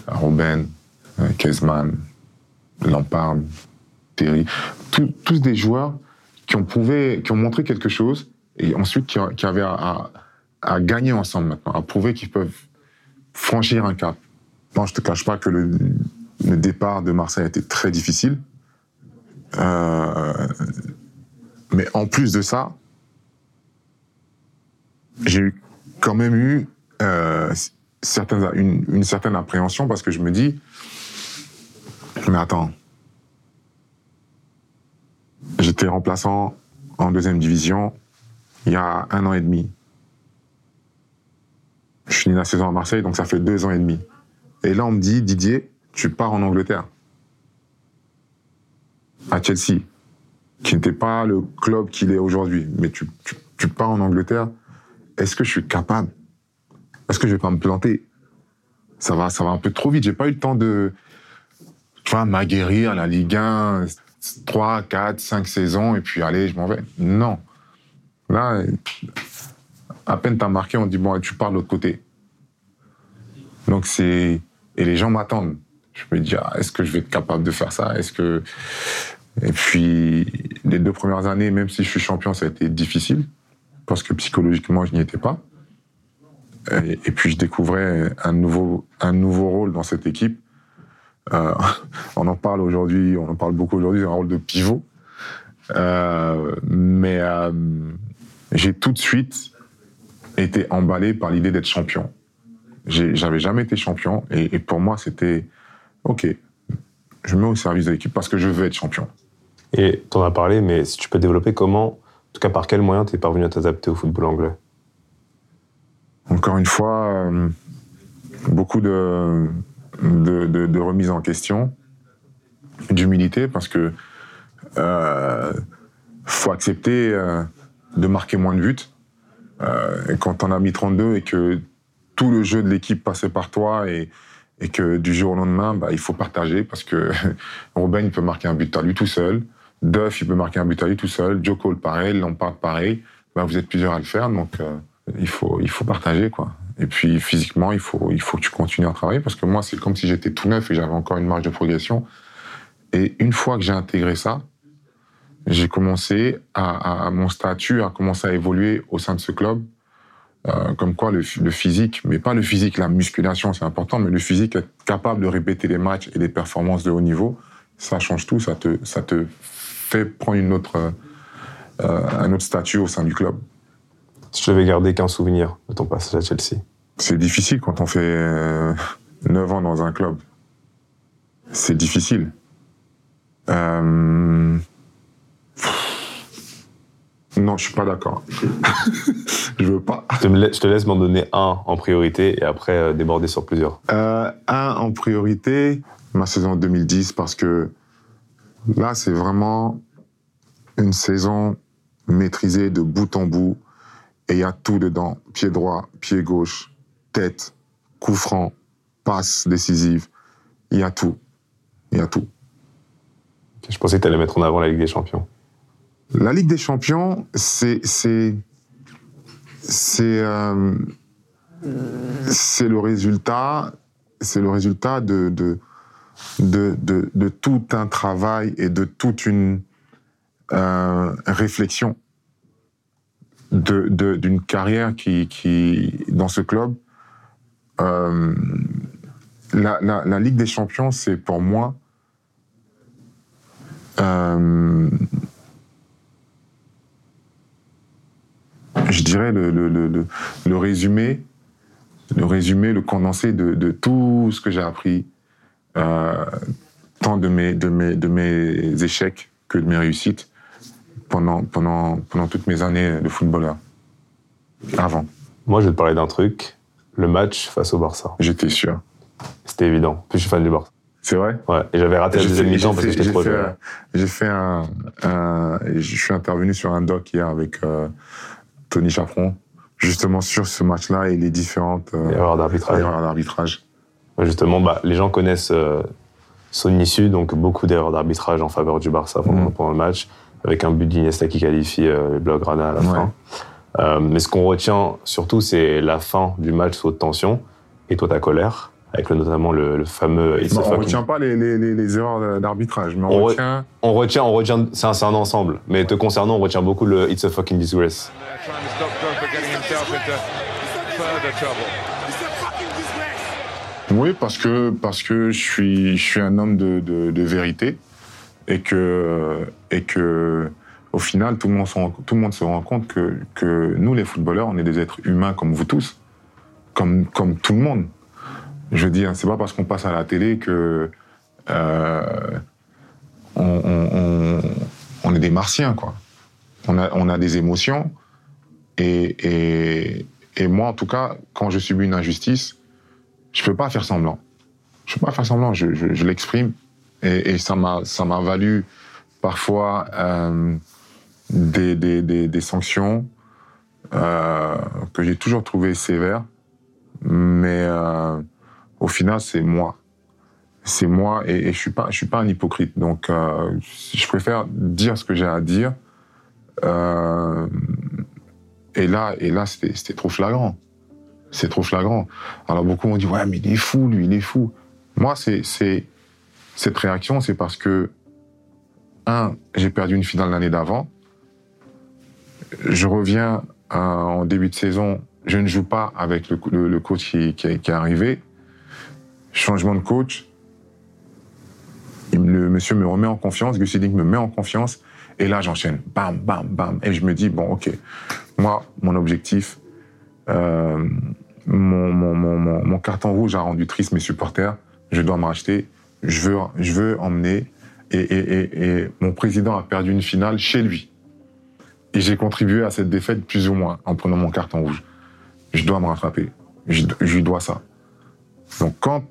Robben, euh, Kezman, Lampard, Terry, tous des joueurs qui ont montré quelque chose, et ensuite qui, avaient à, gagner ensemble maintenant, à prouver qu'ils peuvent franchir un cap. Bon, je te cache pas que le, le départ de Marseille a été très difficile. Euh, mais en plus de ça, j'ai quand même eu euh, une, une, certaine appréhension parce que je me dis, mais attends, j'étais remplaçant en deuxième division il y a un an et demi. Je finis la saison à Marseille, donc ça fait deux ans et demi. Et là, on me dit, Didier, tu pars en Angleterre, à Chelsea, qui n'était pas le club qu'il est aujourd'hui, mais tu, tu, pars en Angleterre, est-ce que je suis capable Est-ce que je vais pas me planter Ça va, ça va un peu trop vite. J'ai pas eu le temps de, tu vois, m'aguerrir à la Ligue 1, 3, 4, 5 saisons, et puis allez, je m'en vais. Non. Là, à peine t'as marqué, on dit bon, tu pars de l'autre côté. Donc c'est et les gens m'attendent. Je me dis ah, est-ce que je vais être capable de faire ça? Est-ce que et puis les deux premières années, même si je suis champion, ça a été difficile parce que psychologiquement je n'y étais pas. Et, puis je découvrais un nouveau un nouveau rôle dans cette équipe. Euh, on en parle aujourd'hui, on en parle beaucoup aujourd'hui, un rôle de pivot. Euh, mais euh, j'ai tout de suite été emballé par l'idée d'être champion. J'avais jamais été champion et, pour moi c'était ok, je me mets au service de l'équipe parce que je veux être champion. Et tu en as parlé, mais si tu peux développer comment, en tout cas par quel moyen tu es parvenu à t'adapter au football anglais? Encore une fois, euh, beaucoup de, de, remise en question, d'humilité parce que euh, faut accepter euh, de marquer moins de buts. Quand on a mis 32 et que tout le jeu de l'équipe passait par toi et, que du jour au lendemain, bah, il faut partager parce que Robin, il peut marquer un but à lui tout seul. Duff, il peut marquer un but à lui tout seul. Joe Cole, pareil. Lampard, pareil. Bah, vous êtes plusieurs à le faire, donc il, faut, il faut partager, quoi. Et puis physiquement, il faut, il faut que tu continues à travailler parce que moi, c'est comme si j'étais tout neuf et j'avais encore une marge de progression. Et une fois que j'ai intégré ça, j'ai commencé à, à, mon statut a commencé à évoluer au sein de ce club. Euh, comme quoi le, le, physique, mais pas le physique, la musculation c'est important, mais le physique, être capable de répéter les matchs et les performances de haut niveau, ça change tout, ça te, ça te fait prendre une autre, euh, un autre statut au sein du club. Si je devais garder qu'un souvenir de ton passage à Chelsea C'est difficile quand on fait euh, 9 ans dans un club. C'est difficile. Euh, non, je suis pas d'accord. je veux pas. Je te, laisse m'en donner un en priorité et après euh, déborder sur plusieurs. Euh, un en priorité, ma saison 2010, parce que là, c'est vraiment une saison maîtrisée de bout en bout et il y a tout dedans. Pied droit, pied gauche, tête, coup franc, passe décisive. Il y a tout. Il y a tout. Je pensais que tu allais mettre en avant la Ligue des Champions. La Ligue des Champions, c'est c'est c'est euh, c'est le résultat c'est le résultat de de, de de, de tout un travail et de toute une euh, réflexion d'une carrière qui qui dans ce club euh, la, la, la, Ligue des Champions c'est pour moi euh, je dirais, le, le, le, le, résumé, le résumé, le condensé de, de tout ce que j'ai appris, euh, tant de mes, de, mes, de mes échecs que de mes réussites pendant, pendant, pendant toutes mes années de footballeur. Avant. Moi, je vais te parler d'un truc. Le match face au Barça. J'étais sûr. C'était évident. Puis je suis fan du Barça. C'est vrai? Ouais, et j'avais raté la deuxième mi-temps parce que j'étais trop jeune. J'ai fait un, un, Je suis intervenu sur un doc hier avec euh, Tony Chaperon, justement sur ce match-là et les différentes euh, erreurs d'arbitrage. d'arbitrage. Justement, bah, les gens connaissent euh, son issue, donc beaucoup d'erreurs d'arbitrage en faveur du Barça pendant, mm. le match, avec un but d'Iniesta qui qualifie euh, les Blaugrana à la fin. Euh, mais ce qu'on retient surtout, c'est la fin du match sous haute tension et toi ta colère avec le- notamment le, le fameux It's a Bon, on fucking- retient pas les, les, les, les erreurs d'arbitrage, mais on, On re- retient. On retient, on retient, c'est un, ensemble. Mais te concernant, on retient beaucoup le It's a fucking disgrace. Oui, parce que, parce que je, suis, je suis un homme de, de, de vérité et que, et que, au final, tout le monde se rend, compte que, que nous, les footballeurs, on est des êtres humains comme vous tous, comme, comme tout le monde. Je veux dire, c'est pas parce qu'on passe à la télé que euh, on, est des martiens, quoi. On a, on a des émotions et, et, moi, en tout cas, quand je subis une injustice, je peux pas faire semblant. Je peux pas faire semblant, je, je l'exprime. Et, ça m'a ça m'a valu parfois euh, des, des, des, sanctions euh, que j'ai toujours trouvées sévères. Mais euh, au final, c'est moi. C'est moi et, je suis pas je suis pas un hypocrite. Donc je préfère dire ce que j'ai à dire. Et là et là c'était trop flagrant. C'est trop flagrant. Alors beaucoup m'ont dit ouais mais il est fou lui, il est fou. Moi c'est cette réaction c'est parce que un j'ai perdu une finale l'année d'avant. Je reviens euh, en début de saison, je ne joue pas avec le, coach qui, est- arrivé. Changement de coach. Le monsieur me remet en confiance, Gus me met en confiance, et là j'enchaîne, bam, bam, bam, et je me dis bon ok, moi mon objectif, euh, mon, mon carton rouge a rendu triste mes supporters. Je dois me racheter. Je veux, je veux emmener. Et, mon président a perdu une finale chez lui. Et j'ai contribué à cette défaite plus ou moins en prenant mon carton rouge. Je dois me rattraper. Je, lui dois ça. Donc quand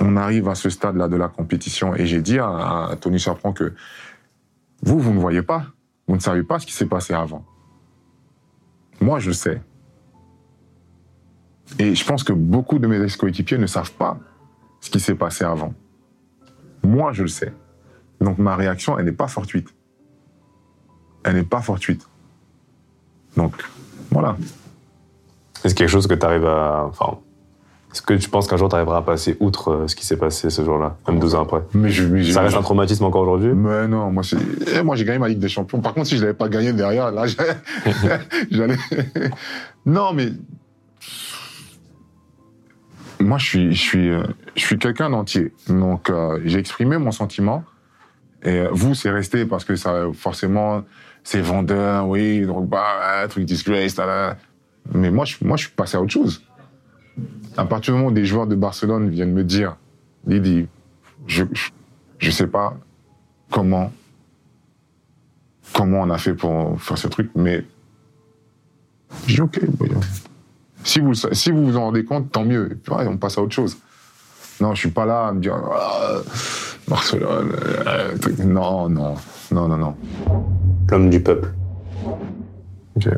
on arrive à ce stade-là de la compétition, et j'ai dit à, à Tony Chaperon que vous, vous ne voyez pas. Vous ne savez pas ce qui s'est passé avant. Moi, je sais. Et je pense que beaucoup de mes ex-coéquipiers ne savent pas ce qui s'est passé avant. Moi, je le sais. Donc ma réaction, elle n'est pas fortuite. Elle n'est pas fortuite. Donc, voilà. Est-ce quelque chose que tu arrives à. Enfin, est-ce que tu penses qu'un jour tu arriveras à passer outre euh, ce qui s'est passé ce jour-là, même 12 ans après? Mais je, mais Ça reste un traumatisme encore aujourd'hui? Mais non, moi, c'est- eh, moi j'ai gagné ma Ligue des Champions. Par contre, si je l'avais pas gagné derrière, là, j'allais. non, mais moi, je suis, je suis, je suis quelqu'un d'entier. Donc, euh, j'ai exprimé mon sentiment. Et vous, c'est resté parce que ça, forcément, c'est vendeur, oui, bah, truc disgrace, là, là. Mais moi, je, moi, je suis passé à autre chose. À partir du moment où des joueurs de Barcelone viennent me dire, Didi, je, je, je sais pas comment, comment on a fait pour faire ce truc, mais dis ok. voyons. Si vous, si vous vous en rendez compte, tant mieux. Et puis, ouais, on passe à autre chose. Non, je suis pas là à me dire Ah, Barcelone. euh, non, non, non, non, non. L'homme du peuple.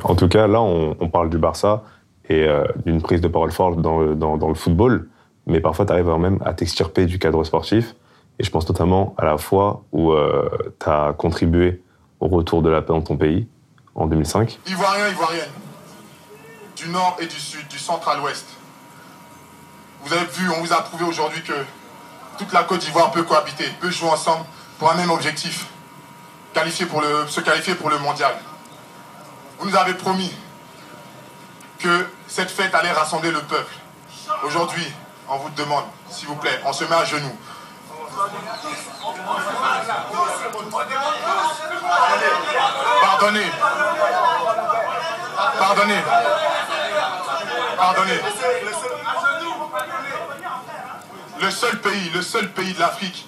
En tout cas, là, on, on parle du Barça et euh, d'une prise de parole forte dans le, dans, dans le football, mais parfois, tu arrives même à t'extirper du cadre sportif. Et je pense notamment à la fois où tu as contribué au retour de la paix dans ton pays, en 2005. Ivoiriens, Ivoiriennes, du nord et du sud, du centre à l'ouest. Vous avez vu, on vous a prouvé aujourd'hui que toute la Côte d'Ivoire peut cohabiter, peut jouer ensemble pour un même objectif, qualifier pour le, se qualifier pour le mondial. Vous nous avez promis que cette fête allait rassembler le peuple. Aujourd'hui, on vous demande, s'il vous plaît, on se met à genoux. Pardonnez. Pardonnez. Pardonnez. Le seul pays, le seul pays de l'Afrique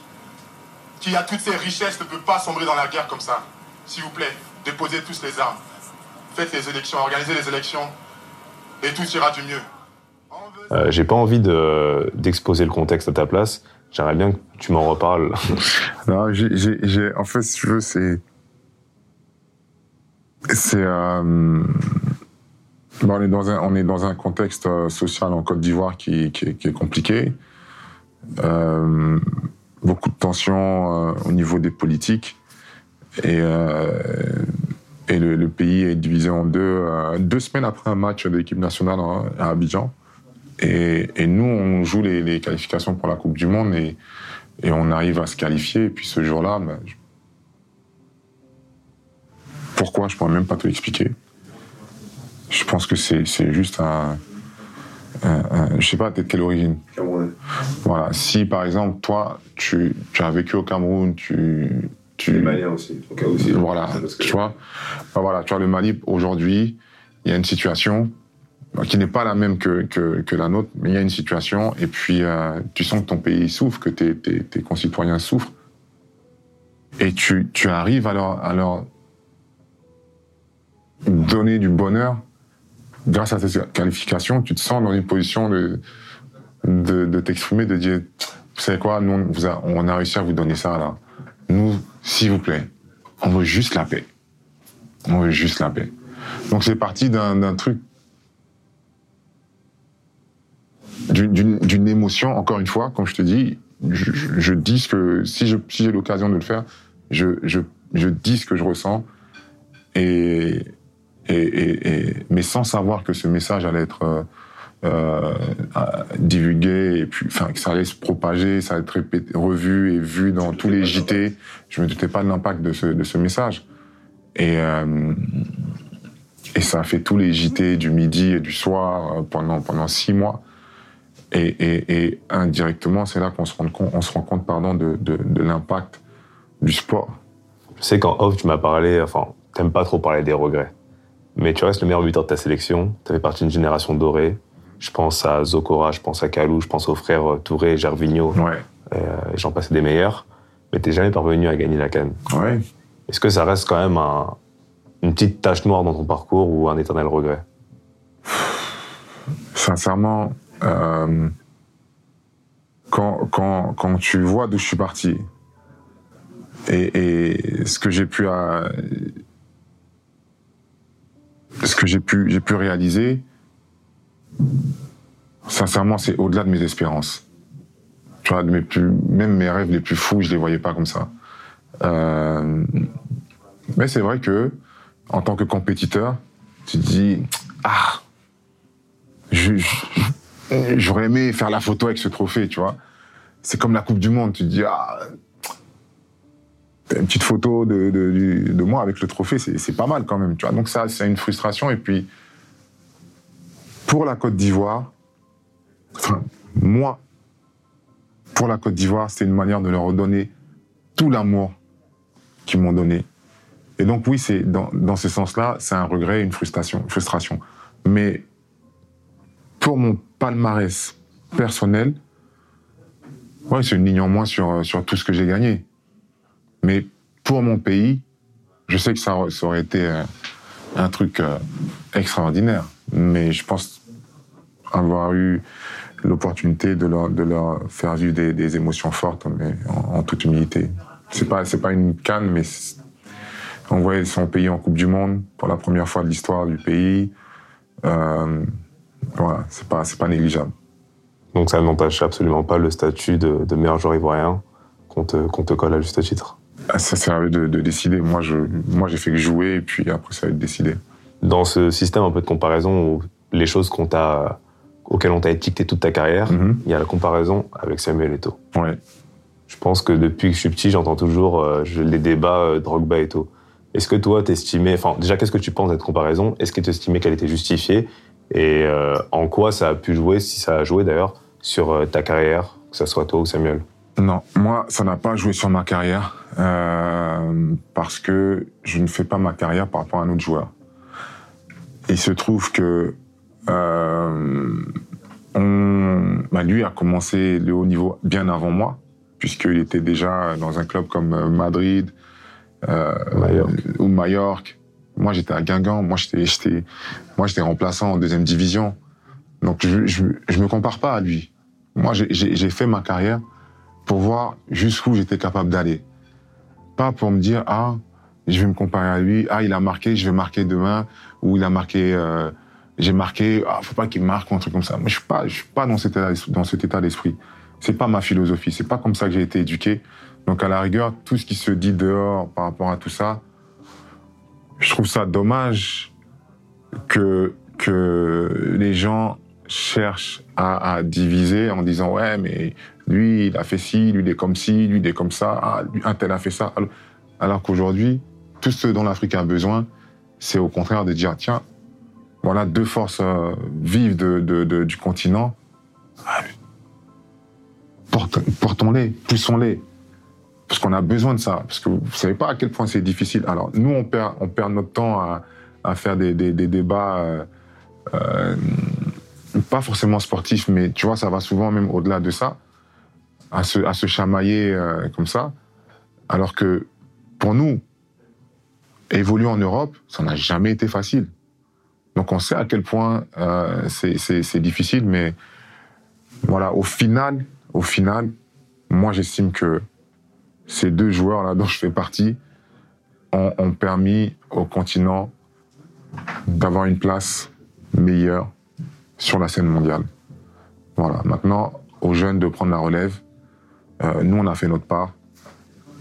qui a toutes ses richesses ne peut pas sombrer dans la guerre comme ça. S'il vous plaît, déposez tous les armes. Faites les élections, organisez les élections et tout ira du mieux. Euh, J'ai pas envie de- d'exposer le contexte à ta place. J'aimerais bien que tu m'en reparles. Non, j'ai, j'ai, j'ai- en fait, si tu veux, c'est. C'est. euh, on, est dans un, on est dans un contexte euh, social en Côte d'Ivoire qui, qui, est- compliqué. Euh, beaucoup de tensions euh, au niveau des politiques. Et, et le, pays est divisé en deux. deux semaines après un match de l'équipe nationale en- à Abidjan. Et, et nous, on joue les, qualifications pour la Coupe du Monde et, et on arrive à se qualifier. Et puis ce jour-là, ben, je- pourquoi, je pourrais même pas te l'expliquer. Je pense que c'est juste un, un, un- Je sais pas, t'es de quelle origine Voilà. Si, par exemple, toi, tu, tu as vécu au Cameroun, tu... tu aussi, au cas aussi. voilà, tu vois? Ben voilà, tu vois, le Mali, aujourd'hui, il y a une situation qui n'est pas la même que, que, que la nôtre, mais il y a une situation, et puis euh, tu sens que ton pays souffre, que tes, tes, tes concitoyens souffrent, et tu, tu arrives à leur, à leur donner du bonheur grâce à tes qualifications, tu te sens dans une position de, de, t'exprimer, de dire, vous savez quoi, nous, on, a, réussi à vous donner ça, là. Nous, s'il vous plaît, on veut juste la paix. On veut juste la paix. Donc c'est parti d'un truc, d'une- émotion, encore une fois, comme je te dis, je, dis ce que, si je- si j'ai l'occasion de le faire, je, je, je dis ce que je ressens, et, et, et, et- mais sans savoir que ce message allait être euh, euh, divulgué, et puis, enfin, que ça allait se propager, ça allait être répété, revu et vu dans tous les JT. Je me doutais pas de l'impact de ce, de ce message. Et, euh, et ça a fait tous les JT du midi et du soir pendant, pendant six mois. Et, et, et indirectement, c'est là qu'on se rend compte, on se rend compte pardon, de, de, de l'impact du sport. Je sais qu'en off, tu m'as parlé, enfin, t'aimes pas trop parler des regrets. Mais tu restes le meilleur buteur de ta sélection. Tu fais partie d'une génération dorée. Je pense à Zokora, je pense à Kalou, je pense aux frères euh, Touré et Gervinho. Ouais. Euh, J'en passais des meilleurs. Mais t'es jamais parvenu à gagner la canne. Ouais. Est-ce que ça reste quand même un- une petite tache noire dans ton parcours ou un éternel regret? Sincèrement, euh, quand, quand, quand tu vois d'où je suis parti et, et ce que j'ai pu, à- ce que j'ai pu, j'ai pu réaliser, sincèrement, c'est au-delà de mes espérances. Tu vois, mes plus, même mes rêves les plus fous, je les voyais pas comme ça. Euh, mais c'est vrai que, en tant que compétiteur, tu te dis, ah, j'aurais aimé faire la photo avec ce trophée, tu vois. C'est comme la Coupe du Monde, tu te dis, ah, une petite photo de, moi avec le trophée, c'est c'est pas mal quand même, tu vois. Donc ça, c'est une frustration. Et puis, pour la Côte d'Ivoire, enfin, moi, pour la Côte d'Ivoire, c'était une manière de leur redonner tout l'amour qu'ils m'ont donné. Et donc oui, c'est dans, ce sens-là, c'est un regret, une frustration, une frustration. Mais pour mon palmarès personnel, ouais, c'est une ligne en moins sur tout ce que j'ai gagné. Mais pour mon pays, je sais que ça, aurait- été euh, un truc euh, extraordinaire. Mais je pense avoir eu l'opportunité de leur, faire vivre des, émotions fortes, mais en, toute humilité. C'est pas, pas une canne, mais c'est- envoyer son pays en Coupe du Monde pour la première fois de l'histoire du pays, euh, voilà, c'est pas, pas négligeable. Donc ça n'entache absolument pas le statut de, meilleur joueur ivoirien qu'on te colle à juste titre. Ah, Ça, eux de, de décider. Moi, je, moi, j'ai fait que jouer, et puis après, ça va être décidé. Dans ce système un peu de comparaison où les choses qu'on t'a, auxquelles on t'a étiqueté toute ta carrière, Mhm. il y a la comparaison avec Samuel Eto'o. Ouais. Je pense que depuis que je suis petit, j'entends toujours euh, les débats euh, Drogba et tout. Est-ce que toi, t'estimais, enfin, déjà, qu'est-ce que tu penses de cette comparaison? Est-ce que tu estimais qu'elle était justifiée? Et euh, en quoi ça a pu jouer, si ça a joué d'ailleurs, sur euh, ta carrière, que ce soit toi ou Samuel? Non, moi, ça n'a pas joué sur ma carrière euh, parce que je ne fais pas ma carrière par rapport à un autre joueur. Il se trouve que euh, on, bah, lui a commencé le haut niveau bien avant moi, puisqu'il était déjà dans un club comme Madrid euh, Majorque. ou Majorque. Moi, j'étais à Guingamp. Moi, j'étais, j'étais, moi, j'étais remplaçant en deuxième division. Donc, je, je, je me compare pas à lui. Moi, j'ai fait ma carrière pour voir jusqu'où j'étais capable d'aller. Pas pour me dire, ah, je vais me comparer à lui, ah, il a marqué, je vais marquer demain, ou il a marqué, euh, j'ai marqué, ah, faut pas qu'il marque, ou un truc comme ça. Moi, je suis pas, je suis pas dans cet état, dans cet état d'esprit. C'est pas ma philosophie, c'est pas comme ça que j'ai été éduqué. Donc, à la rigueur, tout ce qui se dit dehors par rapport à tout ça, je trouve ça dommage que, que les gens cherchent à, diviser en disant ouais mais lui il a fait ci, lui il est comme ci, lui il est comme ça, ah, un tel a fait ça. Alors, qu'aujourd'hui, tout ce dont l'Afrique a besoin, c'est au contraire de dire tiens, voilà deux forces euh, vives du continent, portons-les, poussons-les. Parce qu'on a besoin de ça. Parce que vous ne savez pas à quel point c'est difficile. Alors, nous, on perd, on perd notre temps à, faire des, débats, euh, euh, pas forcément sportifs, mais tu vois, ça va souvent même au-delà de ça, à se, chamailler euh, comme ça. Alors que pour nous, évoluer en Europe, ça n'a jamais été facile. Donc on sait à quel point c'est difficile, mais voilà, au final, au final, moi j'estime que ces deux joueurs-là dont je fais partie ont, permis au continent d'avoir une place meilleure sur la scène mondiale. Voilà. Maintenant, aux jeunes de prendre la relève. Euh, nous, on a fait notre part.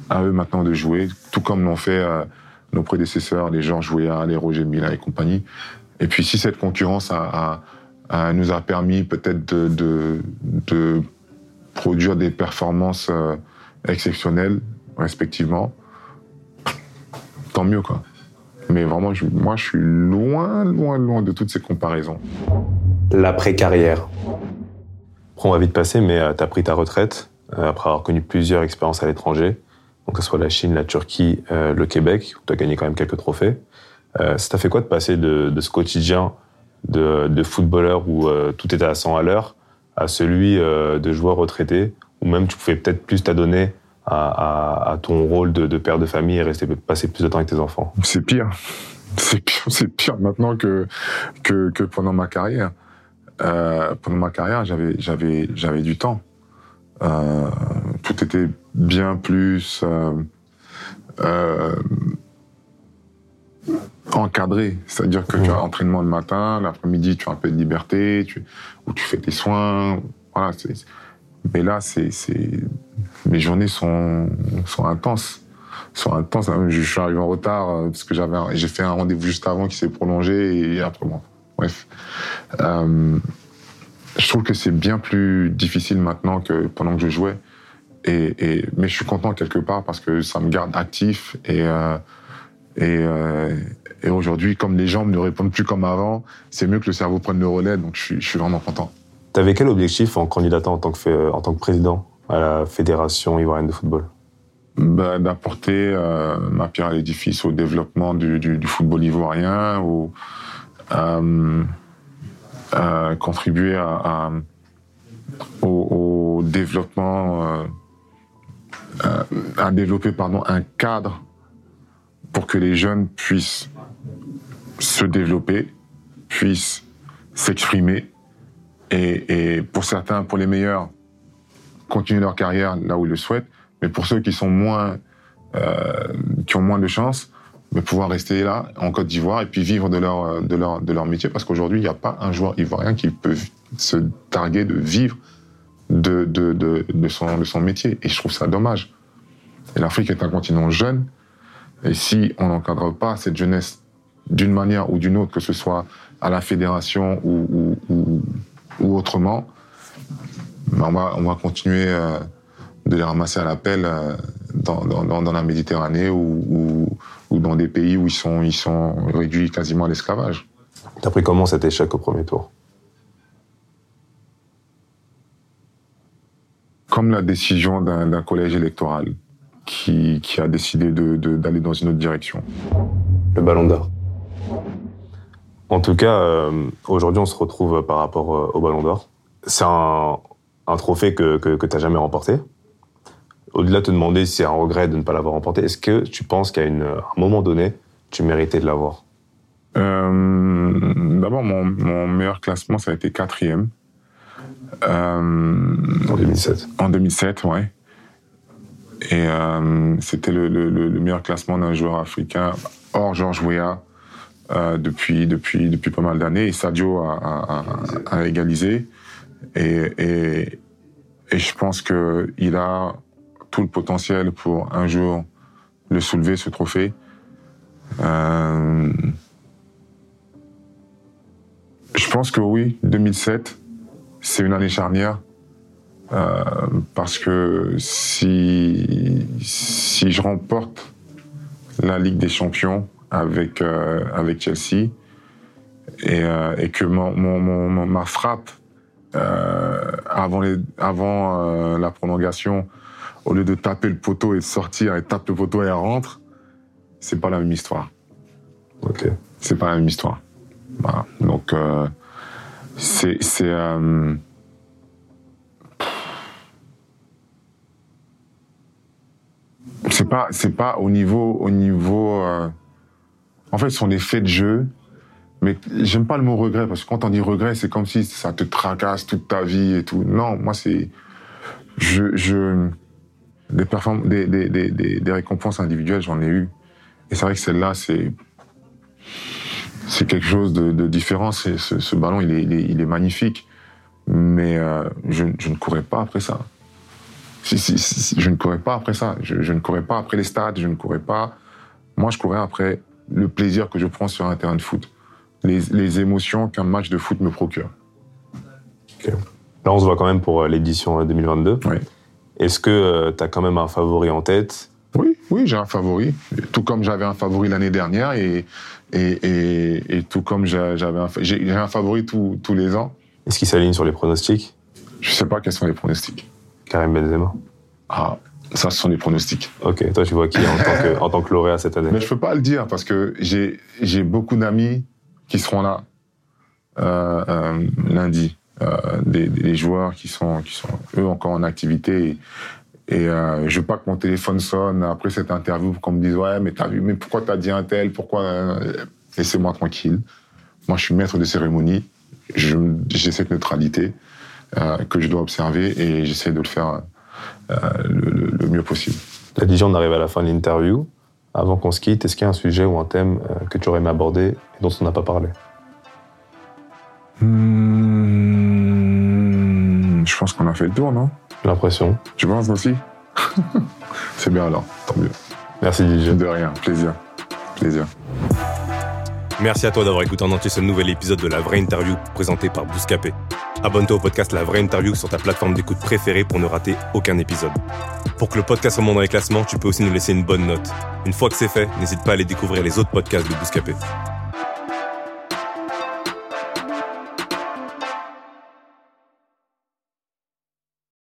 À eux maintenant de jouer, tout comme l'ont fait euh, nos prédécesseurs, les Georges Weah, les Roger Mila et compagnie. Et puis, si cette concurrence nous a permis peut-être de, produire des performances euh, exceptionnelles, respectivement, tant mieux, quoi. Mais vraiment, moi, je suis loin, loin, loin de toutes ces comparaisons. L'après-carrière. On va vite passer, mais tu as pris ta retraite après avoir connu plusieurs expériences à l'étranger, que ce soit la Chine, la Turquie, le Québec, où tu as gagné quand même quelques trophées. ça t'a fait quoi de passer de, ce quotidien de, footballeur où tout était à 100 à l'heure à celui de joueur retraité ou même tu pouvais peut-être plus t'adonner à, ton rôle de, père de famille et rester passer plus de temps avec tes enfants? C'est pire. C'est pire, pire maintenant que, que, pendant ma carrière. Euh, pendant ma carrière, j'avais du temps. Euh, tout était bien plus euh, encadré. C'est-à-dire que tu as entraînement le matin, l'après-midi, tu as un peu de liberté, tu, où tu fais tes soins. Voilà, c'est, mais là, c'est, mes journées sont, sont intenses. Sont intenses. Je suis arrivé en retard euh, parce que j'avais, j'ai fait un rendez-vous juste avant qui s'est prolongé et après, bon, bref. Euh, je trouve que c'est bien plus difficile maintenant que pendant que je jouais. Et, et, mais je suis content quelque part parce que ça me garde actif et, euh, et, euh, et aujourd'hui, comme les jambes ne répondent plus comme avant, c'est mieux que le cerveau prenne le relais, donc je suis, je suis vraiment content. Tu avais quel objectif en candidatant en tant que, en tant que président à la Fédération ivoirienne de football? Bah, D'apporter euh, ma pierre à l'édifice au développement du, du, football ivoirien, ou euh, euh, contribuer à, au, développement, à développer pardon, un cadre pour que les jeunes puissent se développer, puissent s'exprimer et, pour certains, pour les meilleurs, continuer leur carrière là où ils le souhaitent. Mais pour ceux qui sont moins, euh, qui ont moins de chance, de pouvoir rester là en Côte d'Ivoire et puis vivre de leur de leur de leur métier parce qu'aujourd'hui il n'y a pas un joueur ivoirien qui peut se targuer de vivre de de, de, de son de son métier et je trouve ça dommage. L'Afrique est un continent jeune et si on n'encadre pas cette jeunesse d'une manière ou d'une autre, que ce soit à la fédération ou, ou autrement, on va, on va continuer euh, de les ramasser à la pelle euh, dans, dans, dans, la Méditerranée ou, ou, dans des pays où ils sont, ils sont réduits quasiment à l'esclavage. T'as pris comment cet échec au premier tour? Comme la décision d'un collège électoral qui, qui a décidé d'aller de, dans une autre direction. Le ballon d'or. En tout cas, euh, aujourd'hui, on se retrouve par rapport euh, au Ballon d'Or. C'est un, trophée que, que, tu n'as jamais remporté. Au-delà de te demander si c'est un regret de ne pas l'avoir remporté, est-ce que tu penses qu'à un moment donné, tu méritais de l'avoir? Euh, D'abord, mon, meilleur classement, ça a été quatrième. en 2007. En 2007, ouais. Et c'était le, meilleur classement d'un joueur africain hors Georges Weah euh, depuis, depuis, depuis pas mal d'années. Et Sadio a, a, égalisé. Et, et, et, je pense qu'il a tout le potentiel pour un jour le soulever, ce trophée. Euh, je pense que oui, 2007, c'est une année charnière. Euh, parce que si, je remporte la Ligue des Champions avec, euh, Chelsea et, que ma frappe avant, la prolongation, au lieu de taper le poteau et de sortir, et tape le poteau et elle rentre, c'est pas la même histoire. Ok. C'est pas la même histoire. Voilà. Donc, euh, c'est. c'est euh, c'est pas, c'est pas au niveau, au niveau. euh, en fait, des faits de jeu, mais j'aime pas le mot regret parce que quand on dit regret, c'est comme si ça te tracasse toute ta vie et tout. Non, moi c'est, je, je, des, perform- des, des, des, des, des récompenses individuelles, j'en ai eu, et c'est vrai que celle-là, c'est, c'est quelque chose de, de différent. Ce, ce ballon, il est, il est, il est magnifique, mais euh, je, je ne courais pas après ça. Si, si, si, si, je ne courais pas après ça. Je, je ne courais pas après les stades. Je ne courais pas. Moi, je courais après le plaisir que je prends sur un terrain de foot, les, les émotions qu'un match de foot me procure. Là, on se voit quand même pour euh, l'édition euh, 2022. Oui. Est-ce que tu as quand même un favori en tête? Oui, oui, j'ai un favori. Tout comme j'avais un favori l'année dernière et, et, et, et tout comme j'ai- j'avais un, j'ai un favori tous tous les ans. Est-ce qu'il s'aligne sur les pronostics? Je sais pas quels sont les pronostics. Karim Benzema. Ah, ça, ce sont les pronostics. Ok, toi, tu vois qui en tant que, en tant que lauréat cette année? Mais je peux pas le dire parce que j'ai j'ai beaucoup d'amis qui seront là euh, euh, lundi, euh, des, des joueurs qui sont qui sont eux encore en activité. Et, et euh, je veux pas que mon téléphone sonne après cette interview pour qu'on me dise ouais mais t'as vu mais pourquoi t'as dit un tel? Pourquoi euh, laissez-moi tranquille. Moi je suis maître de cérémonie. J'ai cette neutralité euh, que je dois observer et j'essaie de le faire euh, le, mieux possible. Là, déjà, on arrive à la fin de l'interview. Avant qu'on se quitte, est-ce qu'il y a un sujet ou un thème euh, que tu aurais aimé aborder et dont on n'a pas parlé? Hmm, je pense qu'on a fait le tour, non? J'ai l'impression. Tu penses aussi C'est bien alors, tant mieux. Merci DJ. De rien, plaisir. Plaisir. Merci à toi d'avoir écouté en entier ce nouvel épisode de La Vraie Interview présenté par Bouscapé. Abonne-toi au podcast La Vraie Interview sur ta plateforme d'écoute préférée pour ne rater aucun épisode. Pour que le podcast remonte dans les classements, tu peux aussi nous laisser une bonne note. Une fois que c'est fait, n'hésite pas à aller découvrir les autres podcasts de Bouscapé.